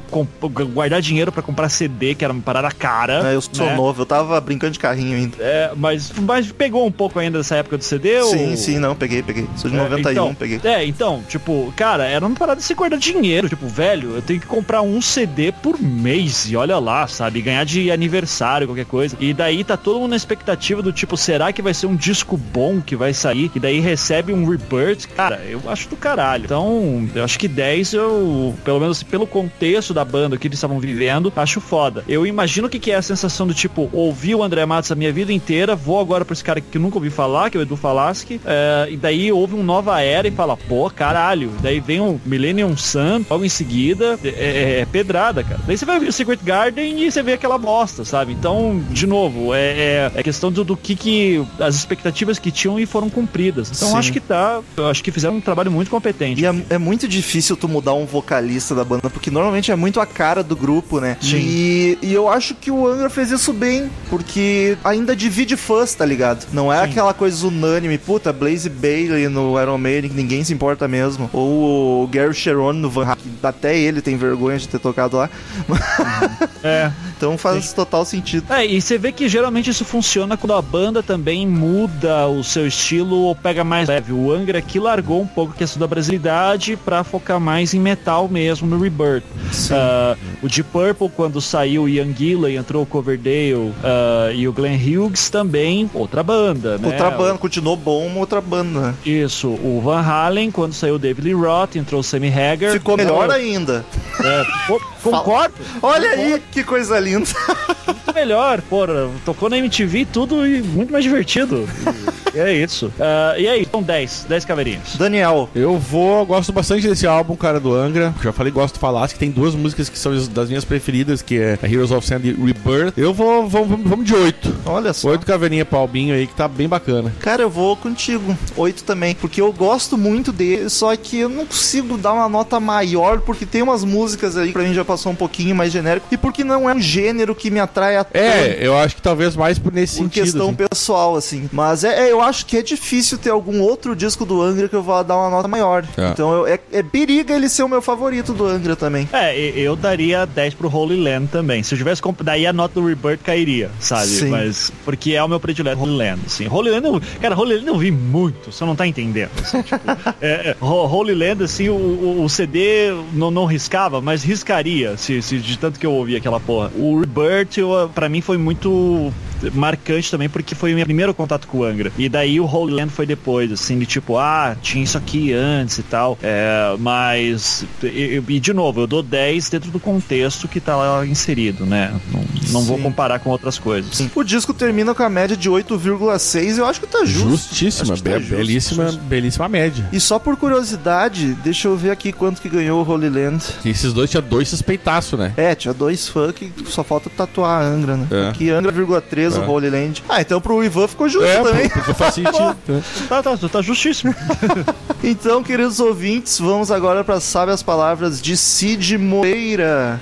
guardar dinheiro pra comprar CD, que era uma parada cara. É, eu sou né? novo, eu tava brincando de carrinho ainda. É, mas, mas pegou um pouco ainda dessa época do CD? Sim, ou... sim, não, peguei, peguei. Sou de É, 91, então, peguei. É, então, tipo, cara, era uma parada de se guardar dinheiro. Tipo, velho, eu tenho que comprar um CD por mês. E olha lá, sabe? Ganhar de aniversário, qualquer coisa. E daí tá todo mundo na expectativa do tipo, será que vai ser um disco bom que vai sair? E daí recebe um rebirth. Cara, eu acho do caralho. Então, eu acho que 10, eu, pelo menos pelo contexto da banda que eles estavam vivendo, acho foda. Eu imagino o que, que é a sensação do tipo, ouvi o André Matos a minha vida inteira, vou agora pra esse cara que nunca ouvi falar, que é o Edu Falaschi, é, e daí houve uma nova era e fala, pô, caralho. Daí vem o Millennium Sun, logo em seguida, é, é- é pedrada, cara. Daí você vai ver o Secret Garden e você vê aquela bosta, sabe? Então, de novo, é, é, é questão do, do que que as expectativas que tinham e foram cumpridas. Então, Sim. acho que tá, eu acho que fizeram um trabalho muito competente. E é, é muito difícil tu mudar um vocalista da banda, porque normalmente é muito a cara do grupo, né? Sim. E, e eu acho que o Angra fez isso bem, porque ainda divide fãs, tá ligado? Não é Sim. aquela coisa unânime, puta, Blaze Bailey no Iron Maiden, que ninguém se importa mesmo. Ou o Gary Sharon no Van Halen, até ele tem vergonha de ter tocado lá. [laughs] É. Então faz total sentido. É, e você vê que geralmente isso funciona quando a banda também muda o seu estilo ou pega mais leve. O Angra aqui largou um pouco a questão da brasilidade pra focar mais em metal mesmo no Rebirth. Ah, o Deep Purple, quando saiu o Ian Gillan, entrou o Coverdale ah, e o Glenn Hughes também, outra banda, né? Outra banda, continuou bom, uma outra banda. Isso, o Van Halen, quando saiu o David Lee Roth, entrou o Sammy Hagar. Ficou melhor ainda. É, [laughs] concordo. Olha aí, que coisa linda. muito melhor, porra. Tocou na MTV tudo e muito mais divertido. E é isso. Ah, e aí, são 10, 10 caveirinhas. Daniel, Eu vou, gosto bastante desse álbum, cara, do Angra. Já falei, gosto de falar, que tem duas músicas que são das minhas preferidas, que é Heroes of Sand e Rebirth. Eu vou, vamos, de oito. olha só. Oito caveirinha pro Albinho aí, que tá bem bacana. Cara, eu vou contigo. Oito também. Porque eu gosto muito dele, só que eu não consigo dar uma nota maior, porque tem umas músicas aí pra mim já passou um pouquinho mais genérico. E porque não é um gênero que me atrai a É, eu acho que talvez mais por nesse por sentido. questão assim. pessoal, assim. Mas é, é, eu acho que é difícil ter algum outro disco do Angra que eu vá dar uma nota maior. É. Então eu- é, é periga ele ser o meu favorito do Angra também. É, eu daria 10 pro Holy Land também. Se eu tivesse comp... daí a nota do Rebirth cairia, sabe? Sim. Mas porque é o meu predileto Holy Land, assim. Holy Land, eu... cara, Holy Land eu vi muito, você não tá entendendo. assim, tipo, [laughs] é, é, Ho- Holy Land, assim, o, o- o CD não, não riscava, mas riscaria, se, se- de tanto que eu ouvi aquela porra. O Rebirth, eu, pra mim, foi muito marcante também, porque foi o meu primeiro contato com o Angra. E daí o Holy Land foi depois, assim, de tipo, ah, tinha isso aqui antes e tal. É, mas, e, e, de novo, eu dou 10 dentro do contexto que tá lá inserido, né? Não, não vou comparar com outras coisas. Sim. O disco termina com a média de 8,6. Eu acho que tá justo. Justíssima, tá be- justo, belíssima, justo. belíssima média. E só por curiosidade, deixa eu ver aqui quanto que ganhou o Holy Land. E esses dois tinha dois suspeitaços, né? É, tinha dois fãs que só falta tatuar a Angra, né? É. Aqui Angra, 3 É. o Holy Land. Ah, então pro Ivan ficou justo É, também. porque faz [laughs] sentido. né? Tá, tá, tá justíssimo. Então, queridos ouvintes, vamos agora para Sabe as Palavras de Cid Moreira.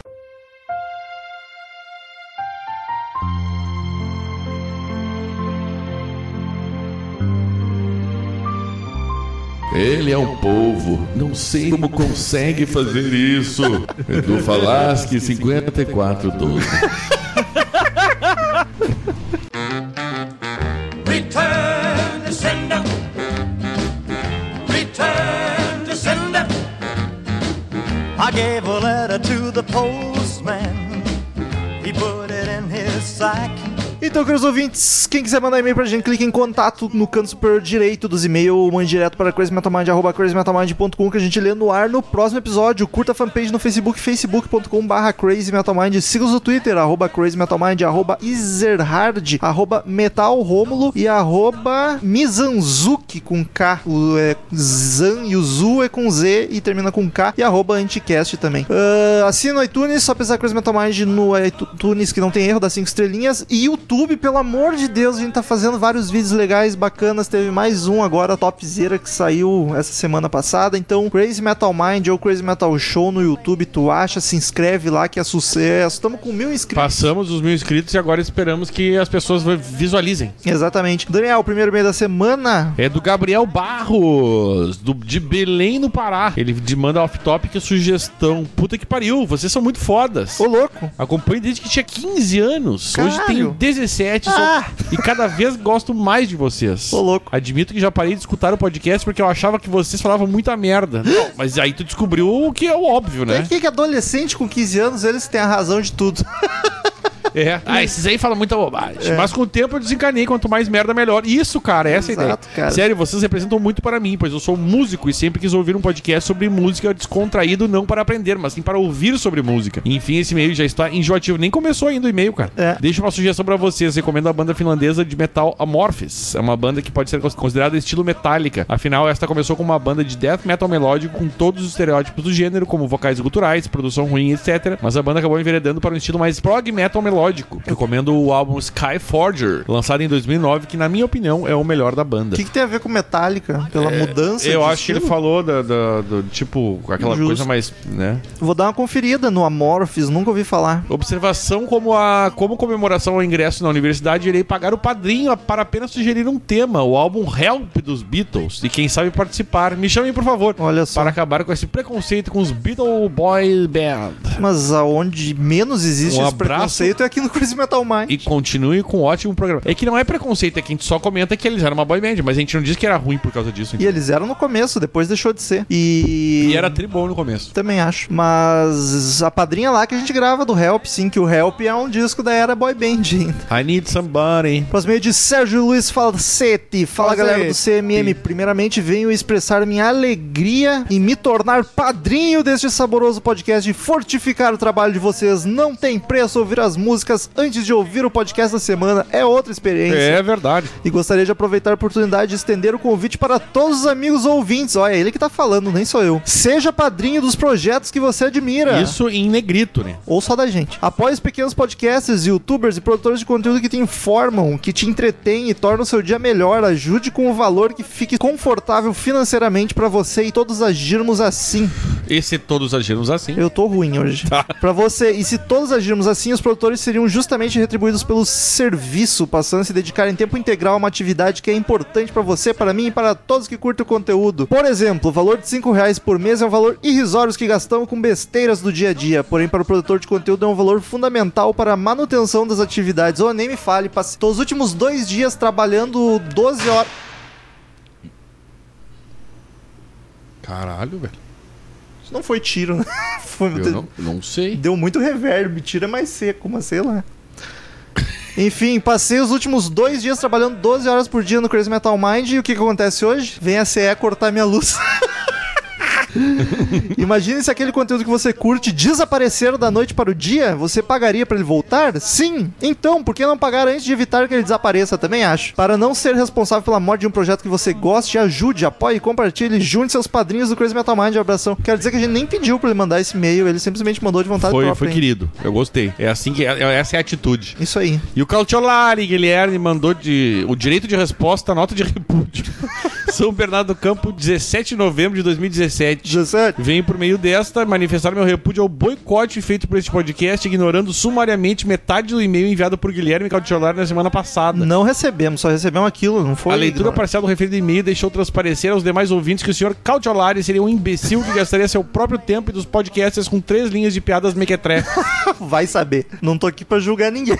Ele é um polvo. Não sei como consegue fazer isso. Edu Falaschi, 5412. Return to sender. Return to sender. I gave a letter to the postman. He put it in his sack. Então, queridos ouvintes, quem quiser mandar e-mail pra gente, clique em contato no canto superior direito dos e-mails ou mande direto para crazymetalmind.com que a gente lê no ar no próximo episódio. Curta a fanpage no Facebook, facebook.com barra crazymetalmind. Siga-os no Twitter, arroba crazymetalmind, arroba Izerhard, arroba metalromulo e arroba Mizanzuki com K. O é Zan e o Zu é com Z e termina com K e arroba Anticast também. Ah, assina no iTunes, só pesquisar Crazy Metal Mind no iTunes que não tem erro, dá 5 estrelinhas. E YouTube YouTube, pelo amor de Deus, a gente tá fazendo vários vídeos legais, bacanas. Teve mais um agora, topzera, que saiu essa semana passada. Então, Crazy Metal Mind ou Crazy Metal Show no YouTube, tu acha, se inscreve lá que é sucesso. Estamos com mil inscritos. Passamos os mil inscritos e agora esperamos que as pessoas visualizem. Exatamente. Daniel, o primeiro meio da semana. É do Gabriel Barros, do, de Belém, no Pará. Ele de- manda off-topic sugestão. Puta que pariu, vocês são muito fodas. Ô, louco. Acompanho desde que tinha 15 anos. Hoje Caralho. tenho 17 sou- Ah. e cada vez gosto mais de vocês. Ô, louco. Admito que já parei de escutar o podcast porque eu achava que vocês falavam muita merda. Não, mas aí tu descobriu o que é o óbvio, É né? que, que adolescente com 15 anos, eles têm a razão de tudo. [laughs] É. Ah, esses aí falam muita bobagem. Mas com o tempo eu desencanei. Quanto mais merda, melhor. Isso, cara, essa é a Exato, ideia. cara. Sério, vocês representam muito para mim, pois eu sou músico e sempre quis ouvir um podcast sobre música descontraído, não para aprender, mas sim para ouvir sobre música. Enfim, esse e-mail já está enjoativo. Nem começou ainda o e-mail, cara. É. Deixa uma sugestão para vocês. Recomendo a banda finlandesa de metal Amorphis. É uma banda que pode ser cons- considerada estilo Metallica. Afinal, esta começou com uma banda de death metal melódico com todos os estereótipos do gênero, como vocais guturais, produção ruim, etc. Mas a banda acabou enveredando para um estilo mais prog metal melódico. Recomendo o álbum Skyforger, lançado em 2009, que na minha opinião é o melhor da banda. O que, que tem a ver com Metallica? Pela mudança? É, Eu de acho que ele estilo? falou da, da- do tipo, aquela Justo. coisa mais, né? Vou dar uma conferida no Amorphis, nunca ouvi falar. Observação como a como comemoração ao ingresso na universidade, irei pagar o padrinho para apenas sugerir um tema, o álbum Help dos Beatles. E quem sabe participar, me chamem por favor. Olha só. Para acabar com esse preconceito com os Beatle Boy Band. Mas aonde menos existe Um esse preconceito é aqui no Crazy Metal Mind. E continue com um ótimo programa. É que não é preconceito, é que a gente só comenta que eles eram uma boy band, mas a gente não diz que era ruim por causa disso. E eles eram no começo, depois deixou de ser. E. E era tri bom no começo. Também acho. Mas a padrinha lá que a gente grava do Help, sim, que o Help é um disco da era boy band ainda. I need somebody. Próximo meio de Sérgio Luiz Falsetti. Fala galera do CMM. Primeiramente venho expressar minha alegria em me tornar padrinho deste saboroso podcast e fortificar o trabalho de vocês. Não tem preço ouvir as músicas antes de ouvir o podcast da semana. É outra experiência. É verdade. E gostaria de aproveitar a oportunidade de estender o convite para todos os amigos ouvintes. Olha, ele que tá falando, nem sou eu. Seja padrinho dos projetos que você admira. Isso em negrito, né? Ou só da gente. Apoie os pequenos podcasters, youtubers e produtores de conteúdo que te informam, que te entretêm e tornam o seu dia melhor. Ajude com o valor que fique confortável financeiramente para você e todos agirmos assim. E se todos agirmos assim? Eu tô ruim hoje. Tá. Pra você, e se todos agirmos assim, os produtores seriam justamente retribuídos pelo serviço, passando a se dedicar em tempo integral a uma atividade que é importante pra você, para mim e para todos que curtem o conteúdo. Por exemplo, o valor de 5 reais por mês é um valor irrisório que gastamos com besteiras do dia a dia, porém para o produtor de conteúdo é um valor fundamental para a manutenção das atividades. Ou nem me fale, passei os últimos dois dias trabalhando 12 horas. Caralho, velho. Não foi tiro, né? [laughs] Foi Eu não, não sei. Deu muito reverb, tira mais seco, mas sei lá. Enfim, passei os últimos dois dias trabalhando 12 horas por dia no Crazy Metal Mind e o que, que acontece hoje? Vem a CE cortar minha luz. [laughs] [laughs] Imagine se aquele conteúdo que você curte desaparecer da noite para o dia, você pagaria para ele voltar? Sim! Então, por que não pagar antes de evitar que ele desapareça? Também acho. Para não ser responsável pela morte de um projeto que você goste, ajude, apoie, compartilhe, junte seus padrinhos do Crazy Metal Mind. Abração. Quero dizer que a gente nem pediu para ele mandar esse e-mail, ele simplesmente mandou de vontade Foi, própria. foi hein? querido. Eu gostei. É assim que. é- essa é a atitude. Isso aí. E o Cautiolari Guilherme mandou de, o direito de resposta, nota de repúdio. [laughs] São Bernardo do Campo, 17 de novembro de 2017. 17. Venho por meio desta manifestar meu repúdio ao boicote feito por este podcast, ignorando sumariamente metade do e-mail enviado por Guilherme Cautiolari na semana passada. Não recebemos, só recebemos aquilo, não foi. A leitura ignorante. parcial do referido e-mail deixou transparecer aos demais ouvintes que o senhor Cautiolari seria um imbecil que gastaria seu próprio tempo e dos podcasts com três linhas de piadas mequetré. [laughs] Vai saber. Não tô aqui pra julgar ninguém.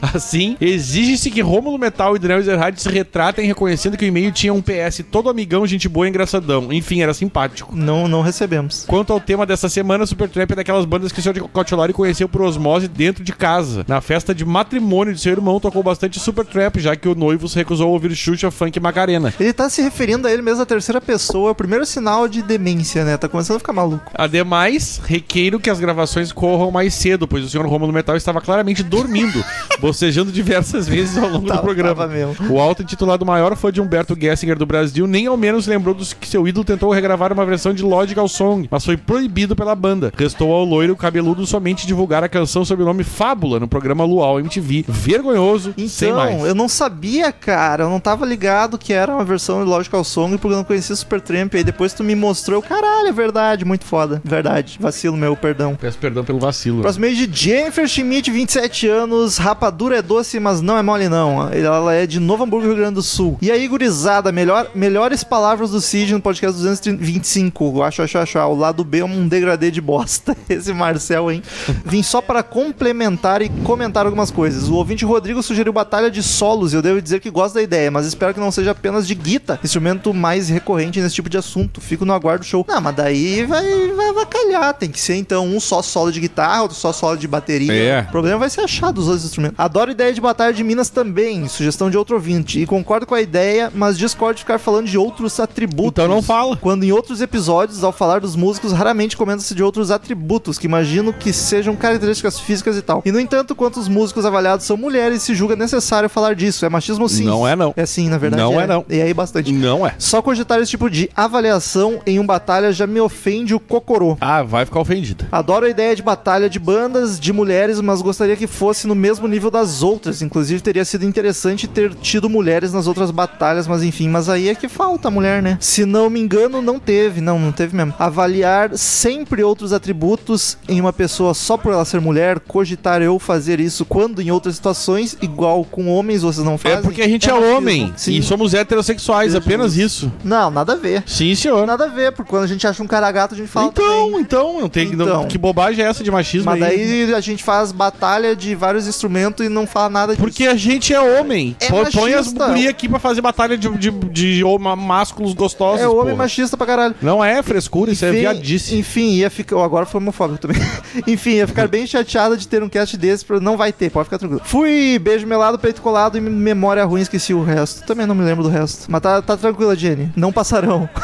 [laughs] Assim, exige-se que Rômulo Metal e Daniel Ezerhard se retratem reconhecendo que o e-mail tinha um PS todo amigão, gente boa e engraçadão. Enfim, era simpático. Não, não recebemos. Quanto ao tema dessa semana, Supertramp é daquelas bandas que o Sr. Cautelari conheceu por osmose dentro de casa. Na festa de matrimônio de seu irmão, tocou bastante Supertramp, já que o noivo se recusou a ouvir Xuxa, Funk e Macarena. Ele tá se referindo a ele mesmo na terceira pessoa, o primeiro sinal de demência, né? Tá começando a ficar maluco. Ademais, requeiro que as gravações corram mais cedo, pois o Sr. Rômulo Metal estava claramente dormindo, [laughs] bocejando diversas vezes ao longo do Tava- programa. tava mesmo. O auto-intitulado maior fã de Humberto Gessinger do Brasil nem ao menos lembrou dos que seu ídolo tentou regravar uma versão de Logical Song, mas foi proibido pela banda. Restou ao loiro cabeludo somente divulgar a canção sob o nome Fábula no programa Luau MTV. Vergonhoso, sem mais. Então, eu não sabia, cara. Eu não tava ligado que era uma versão de Logical Song porque eu não conhecia Supertramp. Aí depois tu me mostrou, caralho, é verdade, muito foda. Verdade. Vacilo meu, perdão. Peço perdão pelo vacilo. Próximo mês de Jennifer Schmidt, 27 anos. Rapadura é doce, mas não é mole, não. Ela é de Novo Hamburgo, Rio Grande do Sul. E aí, gurizada, melhor, melhores palavras do Cid no podcast 225. Acho, acho, acho. O lado B é um degradê de bosta. [laughs] Esse Marcel, hein? Vim só para complementar e comentar algumas coisas. O ouvinte Rodrigo sugeriu batalha de solos e eu devo dizer que gosto da ideia, mas espero que não seja apenas de guita, instrumento mais recorrente nesse tipo de assunto. Fico no aguardo do show. Não, mas daí vai, vai avacalhar. Tem que ser então um só solo de guitarra, outro só solo de bateria. É. O problema vai ser achar dos dois instrumentos. Adoro ideia de batalha de Minas também, sugestão de outro ouvinte. E concordo com a ideia, mas discordo de ficar falando de outros atributos. Então não fala. Quando em outros episódios, ao falar dos músicos, raramente comenta-se de outros atributos, que imagino que sejam características físicas e tal. E no entanto, quanto os músicos avaliados são mulheres, se julga necessário falar disso. É machismo sim. Não é, não. É sim, na verdade. Não é, não. E aí bastante. Não é. Só cogitar esse tipo de avaliação em um batalha já me ofende o cocorô. Ah, vai ficar ofendido. Adoro a ideia de batalha de bandas de mulheres, mas gostaria que fosse no mesmo nível das outras. Inclusive, teria sido interessante ter tido mulheres nas outras batalhas, mas enfim, mas aí é que falta mulher, né? Se não me engano, não teve. Não, não teve mesmo. Avaliar sempre outros atributos em uma pessoa só por ela ser mulher, cogitar eu fazer isso quando em outras situações, igual com homens, vocês não fazem. É porque a gente é, machismo. homem Sim. e somos heterossexuais, Jesus. apenas isso. Não, nada a ver. Sim, senhor. Nada a ver, porque quando a gente acha um cara gato, a gente fala. Então, também. então, não tem Então. não- que bobagem é essa de machismo Mas aí? daí a gente faz batalha de vários instrumentos e não fala nada disso. Porque a gente é homem. É Põe, põe as gurias aqui pra fazer batalha de, de, de másculos gostosos. é homem porra. machista pra caralho. Não é frescura, isso é Enfim- viadice. Enfim, ia ficar. oh, Agora foi homofóbico também. [laughs] enfim, ia ficar bem chateada de ter um cast desse. Não vai ter, pode ficar tranquilo. Fui, beijo melado, peito colado e memória ruim, esqueci o resto. Também não me lembro do resto. Mas tá, tá tranquila, Jenny. Não passarão. [laughs]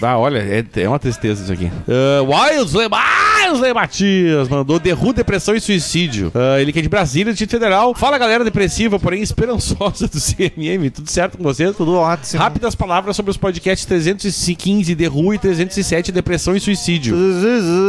Ah, olha, é, é uma tristeza isso aqui. Uh, Wildsley, Wildsley Matias mandou derru, depressão e suicídio. Ah, ele que é de Brasília, Distrito Federal. Fala, galera depressiva, porém esperançosa do CMM. Tudo certo com vocês? Tudo ótimo. Rápidas palavras sobre os podcasts 315 Derru e 307 Depressão e Suicídio.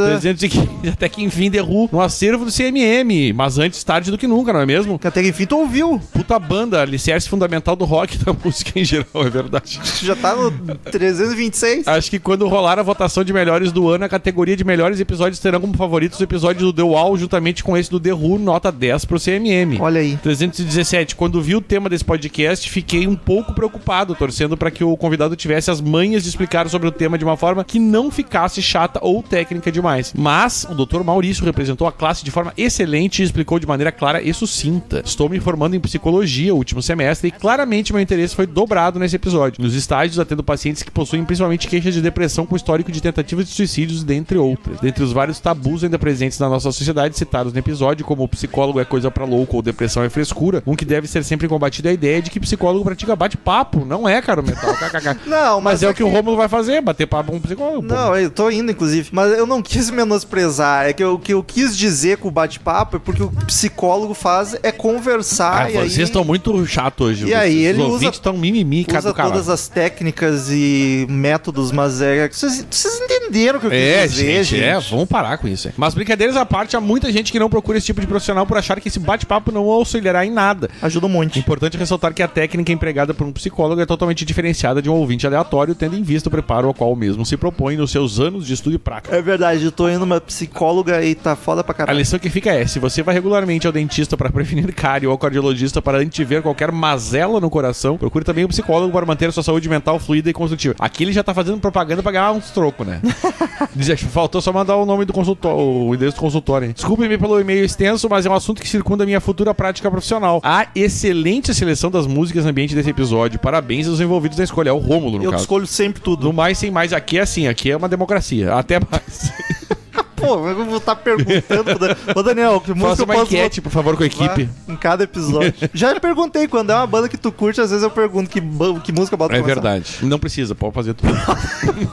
315 até que enfim Derru no acervo do CMM. Mas antes tarde do que nunca, não é mesmo? Até que enfim tu ouviu. Puta banda, alicerce fundamental do rock da [laughs] música em geral, é verdade. Já tá no 326. Acho que quando rolar a votação de melhores do ano, a categoria de melhores episódios terão como favoritos o episódio do The Wall, juntamente com esse do The Who, nota 10 pro CMM. Olha aí. 317. Quando vi o tema desse podcast, fiquei um pouco preocupado, torcendo para que o convidado tivesse as manhas de explicar sobre o tema de uma forma que não ficasse chata ou técnica demais. Mas o Dr. Maurício representou a classe de forma excelente e explicou de maneira clara e sucinta. Estou me formando em psicologia o último semestre e claramente meu interesse foi dobrado nesse episódio. Nos estágios, atendo pacientes que possuem principalmente queixas de depressão com histórico de tentativas de suicídios, dentre outras. Dentre os vários tabus ainda presentes na nossa sociedade citados no episódio, como o psicólogo é coisa pra louco ou depressão é frescura, um que deve ser sempre combatido é a ideia de que psicólogo pratica bate-papo. Não é, cara, o metal. [laughs] Não, Mas mas é, é o que, o Rômulo vai fazer, bater papo com o psicólogo. pô. Não, eu tô indo, inclusive. Mas eu não quis menosprezar. É que eu- o que eu quis dizer com o bate-papo é porque o psicólogo faz é conversar. Ah, e aí vocês estão muito chato hoje. E aí, Os ele usa- ouvintes estão mimimi, cara usa todas as técnicas e métodos, mas é. Vocês, vocês entenderam o que eu quis É, dizer, gente, é, vamos parar com isso. é. Mas brincadeiras à parte, há muita gente que não procura esse tipo de profissional por achar que esse bate-papo não auxiliará em nada. Ajuda muito. Importante ressaltar que a técnica empregada por um psicólogo é totalmente diferenciada de um ouvinte aleatório, tendo em vista o preparo ao qual o mesmo se propõe nos seus anos de estudo e prática. É verdade, eu tô indo numa psicóloga e tá foda pra A caralho. lição que fica é: se você vai regularmente ao dentista para prevenir cárie ou ao cardiologista para antever qualquer mazela no coração, procure também o psicólogo para manter a sua saúde mental fluida e construtiva. Aqui ele já tá fazendo propaganda para ganhar uns trocos, né? [laughs] Diz, faltou só mandar o nome do consultório, o endereço do consultório. hein? Desculpe-me pelo e-mail extenso, mas é um assunto que circunda a minha futura prática profissional. A excelente seleção das músicas no ambiente desse episódio. Parabéns aos envolvidos na escolha. É o Rômulo, no Eu caso. escolho sempre tudo. No mais sem mais, aqui é assim, aqui é uma democracia. Até mais. [laughs] Pô, eu vou estar perguntando. Ô, Daniel, que música Faça eu uma posso enquete, por favor, com a equipe. em cada episódio? [laughs] Já perguntei, quando é uma banda que tu curte, às vezes eu pergunto que, que música pra É verdade. Não precisa, pode fazer tudo. [laughs]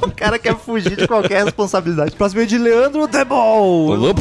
O cara quer fugir de qualquer responsabilidade. Próximo é de Leandro Debol.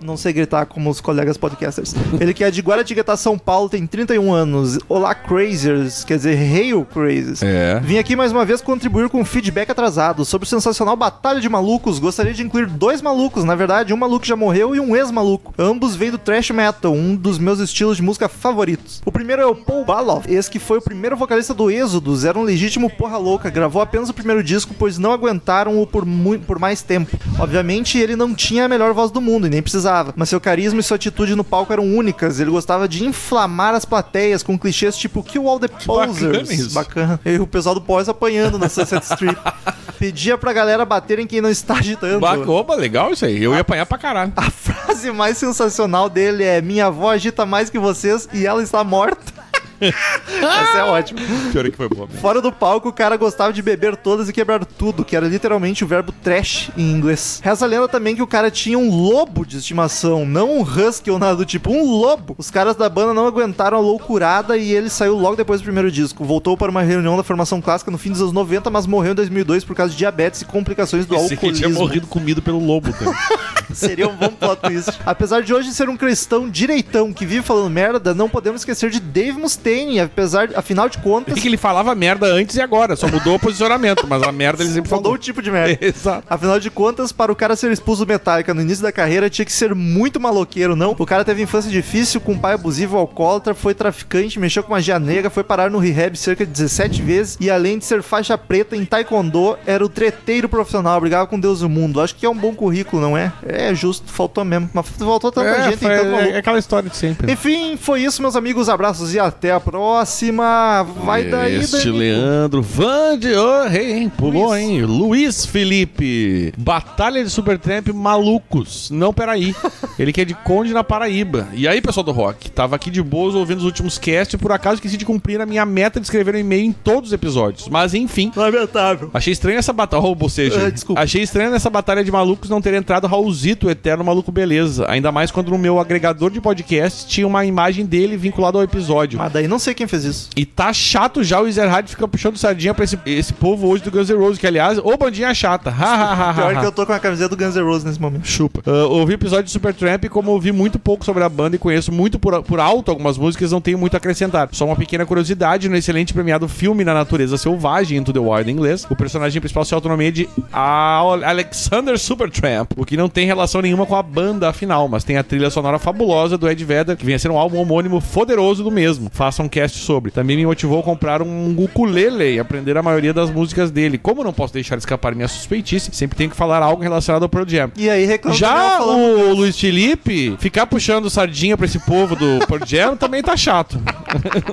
Não sei gritar como os colegas podcasters. Ele que é de Guaratinguetá, São Paulo, tem 31 anos. Olá, Crazers. Quer dizer, Hail Crazers. É. Vim aqui mais uma vez contribuir com um feedback atrasado sobre o sensacional Batalha de Malucos. Gostaria de incluir dois malucos, na verdade, um maluco já morreu e um ex-maluco. Ambos vêm do thrash metal, um dos meus estilos de música favoritos. O primeiro é o Paul Baloff, esse que foi o primeiro vocalista do Êxodos, era um legítimo porra louca, gravou apenas o primeiro disco, pois não aguentaram-o por, por mais tempo. Obviamente, ele não tinha a melhor voz do mundo e nem precisava, mas seu carisma e sua atitude no palco eram únicas. Ele gostava de inflamar as plateias com clichês tipo Kill All the Posers. Bacana. E o pessoal do pós apanhando na Sunset Strip. [laughs] Pedia pra galera bater em quem não está agitando. Opa, legal aí. Eu ia apanhar pra caralho. [laughs] A frase mais sensacional dele é: Minha avó agita mais que vocês e ela está morta. [laughs] Essa é ótima. Pior é que foi boa mesmo. Fora do palco, o cara gostava de beber todas e quebrar tudo, que era literalmente o verbo trash em inglês. Reza a lenda também que o cara tinha um lobo de estimação, não um husky ou nada do tipo, um lobo. Os caras da banda não aguentaram a loucurada e ele saiu logo depois do primeiro disco. Voltou para uma reunião da formação clássica no fim dos anos 90, mas morreu em 2002 por causa de diabetes e complicações do Pensei que ele tinha alcoolismo. morrido comido pelo lobo. Também. [laughs] Seria um bom plot twist. [laughs] Apesar de hoje ser um cristão direitão que vive falando merda, não podemos esquecer de Dave Mustaine, apesar, afinal de contas, É que ele falava merda antes e agora, só mudou o posicionamento, mas a merda ele sempre falou falou. o tipo de merda. [laughs] Exato. Afinal de contas, para o cara ser expulso do Metallica no início da carreira, tinha que ser muito maloqueiro, não? O cara teve infância difícil, com um pai abusivo, alcoólatra, foi traficante, mexeu com magia negra, foi parar no rehab cerca de 17 vezes e além de ser faixa preta em taekwondo, era o treteiro profissional, brigava com Deus e o mundo. Acho que é um bom currículo, não é? É justo, faltou mesmo. Mas faltou tanta É, gente, foi- então maluco. é aquela história de sempre. Enfim, foi isso, meus amigos. Abraços e até a próxima. Vai daí, Este. Leandro Vande, oh, hey, hein, pulou, Luiz. hein? Luiz Felipe, Batalha de Supertramp Malucos. Não, peraí. Ele que é de Conde na Paraíba. E aí, pessoal do rock? Tava aqui de boas ouvindo os últimos casts e por acaso esqueci de cumprir a minha meta de escrever um e-mail em todos os episódios. Mas enfim. Lamentável. Achei estranho essa batalha. Oh, bocejo. Ah, desculpa. Achei estranho nessa batalha de malucos não ter entrado Raulzito, o eterno maluco beleza. Ainda mais quando no meu agregador de podcast tinha uma imagem dele vinculada ao episódio. Mas daí não sei quem fez isso. E tá chato já o Ezerhard fica puxando sardinha pra esse, esse povo hoje do Guns N' Roses, que aliás, ô bandinha chata. Ha, ha, ha, ha, Pior que eu tô com a camiseta do Guns N' Roses nesse momento. Chupa. Ah, ouvi o episódio de Supertramp e como ouvi muito pouco sobre a banda e conheço muito por, por alto algumas músicas, não tenho muito a acrescentar. Só uma pequena curiosidade, no excelente premiado filme Na Natureza Selvagem, Into the Wild em inglês, o personagem principal se autonomia de Al- Alexander Supertramp, o que não tem relação nenhuma com a banda afinal, mas tem a trilha sonora fabulosa do Ed Vedder, que vem a ser um álbum homônimo poderoso do mesmo. Faça um cast sobre. Também me motivou a comprar um ukulele e aprender a maioria das músicas dele. Como não posso deixar escapar minha suspeitice, sempre tenho que falar algo relacionado ao Pearl Jam. E aí reclama Já o Luiz Felipe, ficar puxando sardinha pra esse povo do Pearl Jam também tá chato.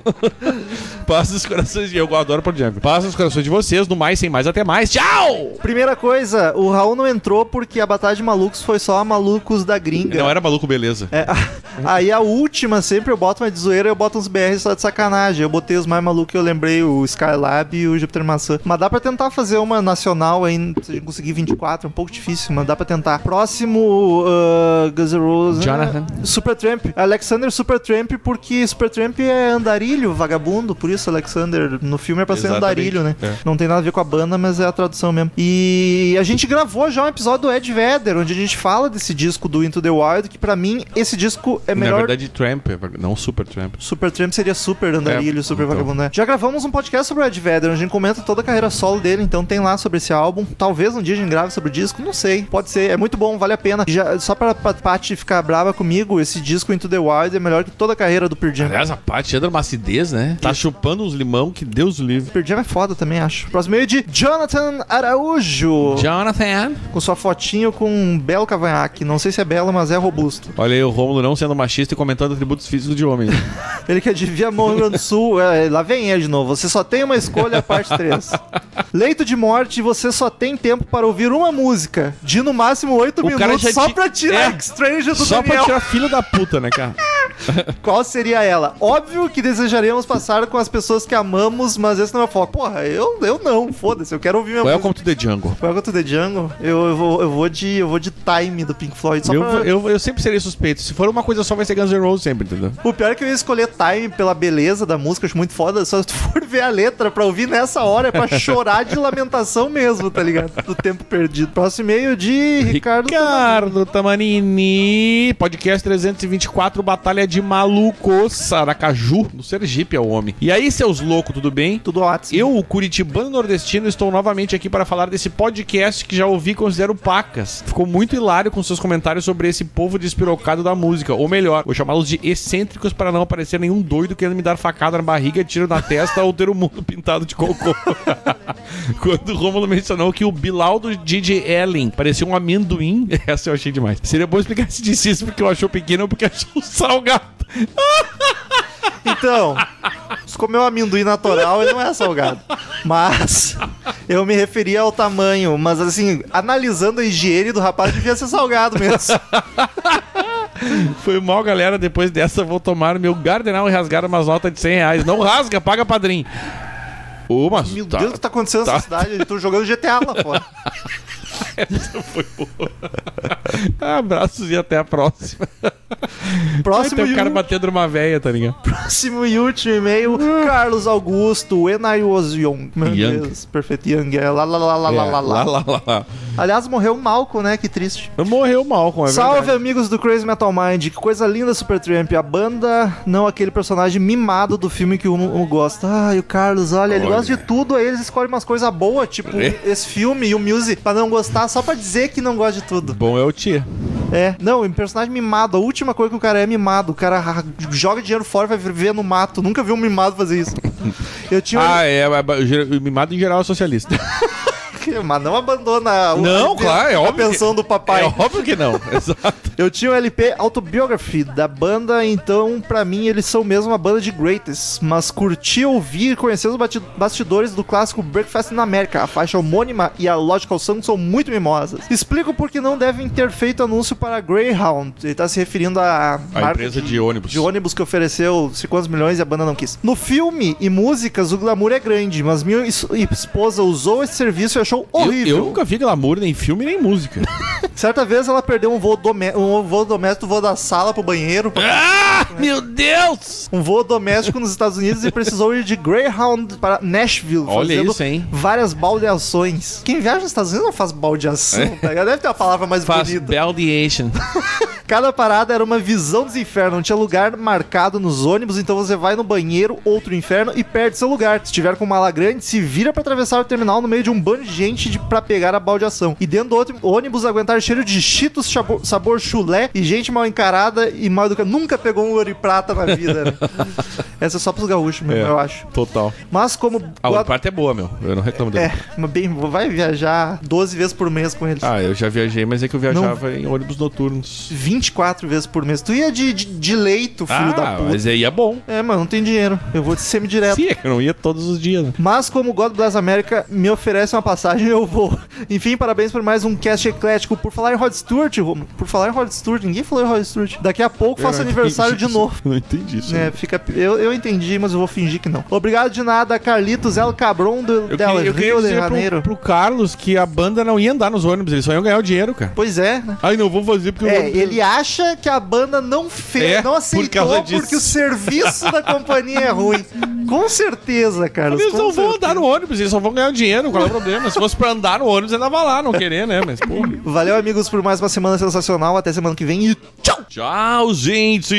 [laughs] Passa os corações de eu adoro Pearl Jam. Passa os corações de vocês, no mais, sem mais, até mais. Tchau! Primeira coisa, o Raul não entrou porque a Batalha de Malucos foi só a Malucos da Gringa. Não era maluco, beleza. É, [laughs] aí a última, sempre eu boto uma de zoeira eu boto uns BR só de sacanagem. Eu botei os mais malucos que eu lembrei, o Skylab e o Júpiter Maçã. Mas dá pra tentar fazer uma nacional aí, se a gente conseguir 24, é um pouco difícil, mas dá pra tentar. Próximo, uh, Guns N' Roses. Jonathan. Supertramp. Alexander Supertramp, porque Supertramp é andarilho, vagabundo, por isso Alexander no filme é pra ser Exatamente. andarilho, né? É. Não tem nada a ver com a banda, mas é a tradução mesmo. E a gente gravou já um episódio do Ed Vedder, onde a gente fala desse disco do Into the Wild, que pra mim esse disco é Na melhor. verdade, Tramp, não Super Tramp. Super Tramp seria super andarilho, É, super então. vagabundo. né? Já gravamos um podcast sobre o Ed Vedder, onde a gente comenta toda a carreira solo dele, então tem lá sobre esse álbum. Talvez um dia a gente grave sobre o disco, não sei. Pode ser, é muito bom, vale a pena. Já, só pra, pra Paty ficar brava comigo, esse disco Into the Wild é melhor que toda a carreira do Pearl Jam. Aliás, a Paty anda uma acidez, né? Tá chupando uns limão que Deus livre. Pearl Jam é foda também, acho. Próximo meio de Jonathan Araújo. Jonathan. Com sua fotinho com um belo cavanhaque. Não sei se é belo, mas é robusto. Olha aí o Rômulo não sendo machista e comentando atributos físicos de homens. [laughs] Ele que é de Viamão, Rio Grande do Sul. É, lá vem ele de novo. Você só tem uma escolha, parte 3. [laughs] Leito de morte, você só tem tempo para ouvir uma música. De no máximo 8 O minutos só ti- pra tirar É. Strange do Só pra Daniel. tirar filho da puta, né, cara? [laughs] Qual seria ela? Óbvio que desejaríamos passar com as pessoas que amamos, mas esse não é o foco. Porra, eu, eu não, foda-se, eu quero ouvir minha Welcome to the Jungle. Welcome to the Jungle. Eu, eu, vou, eu, vou de, eu vou de Time do Pink Floyd. Só Eu, pra... eu, eu sempre serei suspeito. Se for uma coisa só, vai ser Guns N' Roses sempre, entendeu? O pior é que eu ia escolher Time pela beleza da música, acho muito foda. Só se tu for ver a letra pra ouvir nessa hora, é pra [laughs] chorar de lamentação mesmo, tá ligado? Do tempo perdido. Próximo e-mail de Ricardo. Ricardo Tamanini, podcast 324, Batalha de Malucos, Aracaju, no Sergipe é o homem. E aí, seus loucos, tudo bem? Tudo ótimo. Eu, o curitibano nordestino, estou novamente aqui para falar desse podcast que já ouvi e considero pacas. Ficou muito hilário com seus comentários sobre esse povo despirocado da música. Ou melhor, vou chamá-los de excêntricos para não aparecer nenhum doido querendo me dar facada na barriga, tiro na testa ou ter o mundo [laughs] pintado de cocô. [laughs] Quando o Romulo mencionou que o Bilal do DJ Ellen parecia um amendoim, [laughs] essa eu achei demais. Seria bom explicar se disse isso porque eu achou pequeno ou porque achou salgado. Então, se comer um amendoim natural, ele não é salgado. Mas eu me referia ao tamanho. Mas assim, analisando a higiene do rapaz, devia ser salgado mesmo. Foi mal, galera. Depois dessa, vou tomar meu gardenal e rasgar umas notas de 100 reais. Não rasga, paga padrinho. Ô, mas Meu tá- Deus, o que tá acontecendo tá. nessa cidade? Tô jogando GTA lá fora. Essa foi boa. [laughs] Abraços e até a próxima. Próximo, Vai ter e o cara batendo numa véia, tá ligado? próximo e último e-mail. Carlos Augusto, when I was young. Meu Young. Deus, perfeito young. É, lá, lá, lá, lá, lá, É, lá, lá. lá, lá, lá. Aliás, morreu o Malcolm, né? Que triste. Morreu mal com é Salve, verdade. amigos do Crazy Metal Mind. Que coisa linda, Supertramp. A banda, não aquele personagem mimado do filme que o um gosta. Ai, o Carlos, olha, ele Olha. gosta de tudo, aí eles escolhem umas coisas boas, tipo É. esse filme e o music, pra não gostar, só pra dizer que não gosta de tudo. Bom é o tia. É, não, um personagem mimado. A última coisa que o cara é mimado. O cara joga dinheiro fora e vai viver no mato. Nunca vi um mimado fazer isso. [laughs] Eu tinha. um- Ah, é. O mimado em geral é socialista. [laughs] Mas não abandona o- Não, a, claro, é a óbvio pensão que- do papai. É óbvio que não. [laughs] Exato. Eu tinha o LP Autobiography da banda, então pra mim eles são mesmo uma banda de greatest, mas curti ouvir e conhecer os bastidores do clássico Breakfast in America. A faixa homônima e a Logical Song são muito mimosas. Explico porque não devem ter feito anúncio para a Greyhound. Ele tá se referindo à A empresa de ônibus. de ônibus que ofereceu 50 milhões e a banda não quis. No filme e músicas, o glamour é grande, mas minha es- esposa usou esse serviço e achou horrível. eu nunca vi glamour nem filme nem música. [laughs] Certa vez ela perdeu um voo, domé um voo doméstico, voo da sala pro banheiro, ah, meu Deus! um voo doméstico nos Estados Unidos e precisou ir de Greyhound para Nashville, Olha isso, hein? várias baldeações. Quem viaja nos Estados Unidos não faz baldeação, É. tá? Deve ter uma palavra mais Faz bonita. baldeation. [laughs] Cada parada era uma visão dos infernos, não tinha lugar marcado nos ônibus, então você vai no banheiro, outro inferno e perde seu lugar. Se tiver com mala grande, se vira pra atravessar o terminal no meio de um bando de gente de, pra pegar a baldeação. E dentro do outro ônibus aguentar cheiro de cheetos sabor, sabor chulé e gente mal encarada e mal educada. Nunca pegou um ouro e prata na vida, né? [laughs] Essa é só pros gaúchos mesmo, É. eu acho. Total. Mas como... A outra parte é boa, meu. Eu não reclamo dela. É, mas bem, vai viajar 12 vezes por mês com eles. Ah, eu já viajei, mas é que eu viajava em ônibus noturnos. 24 vezes por mês. Tu ia de, de, de leito, filho da ah, puta. mas aí é bom. É, mano, não tem dinheiro. Eu vou de semi-direto. Sim, é que eu não ia todos os dias, né? Mas como o God Bless America me oferece uma passagem, eu vou. Enfim, parabéns por mais um cast eclético. Por falar em Rod Stewart, Romulo, por falar em Rod Stewart, ninguém falou em Rod Stewart. Daqui a pouco faço Eu aniversário de isso. novo. [laughs] Não entendi isso. É, fica, eu, eu entendi, mas eu vou fingir que não. Obrigado de nada, Carlitos El Cabron do Eu Del queria, eu Rio de Janeiro. pro, pro Carlos que a banda não ia andar nos ônibus, eles só iam ganhar o dinheiro, cara. Pois é, né? Ai, não vou fazer porque É, eu vou... ele acha que a banda não fez, É, não por aceitou disso. porque o serviço da companhia é ruim. [laughs] Com certeza, Carlos. Eles não vão certeza. andar no ônibus, eles só vão ganhar o dinheiro, qual é o problema? Se fosse pra andar no ônibus, ainda vai lá, não querer, né? Mas, porra. [laughs] Valeu, amigos, por mais uma semana sensacional. Até semana que vem e tchau! Tchau, gente!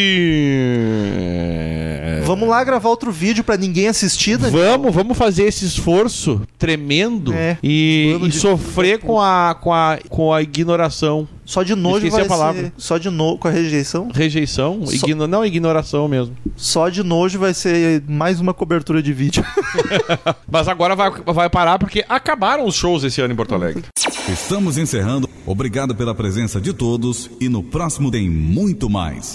Vamos lá gravar outro vídeo pra ninguém assistir, né? Vamos, vamos fazer esse esforço tremendo É, e, e de- sofrer [laughs] com a, com, a, com a ignoração. Só de nojo Esqueci vai a palavra. ser. Só de nojo. Com a rejeição? Rejeição? Só- Igno... Não, ignoração mesmo. Só de nojo vai ser mais uma cobertura de vídeo. [laughs] Mas agora vai, vai parar porque acabaram os shows esse ano em Porto Alegre. Estamos encerrando. Obrigado pela presença de todos e no próximo tem muito mais.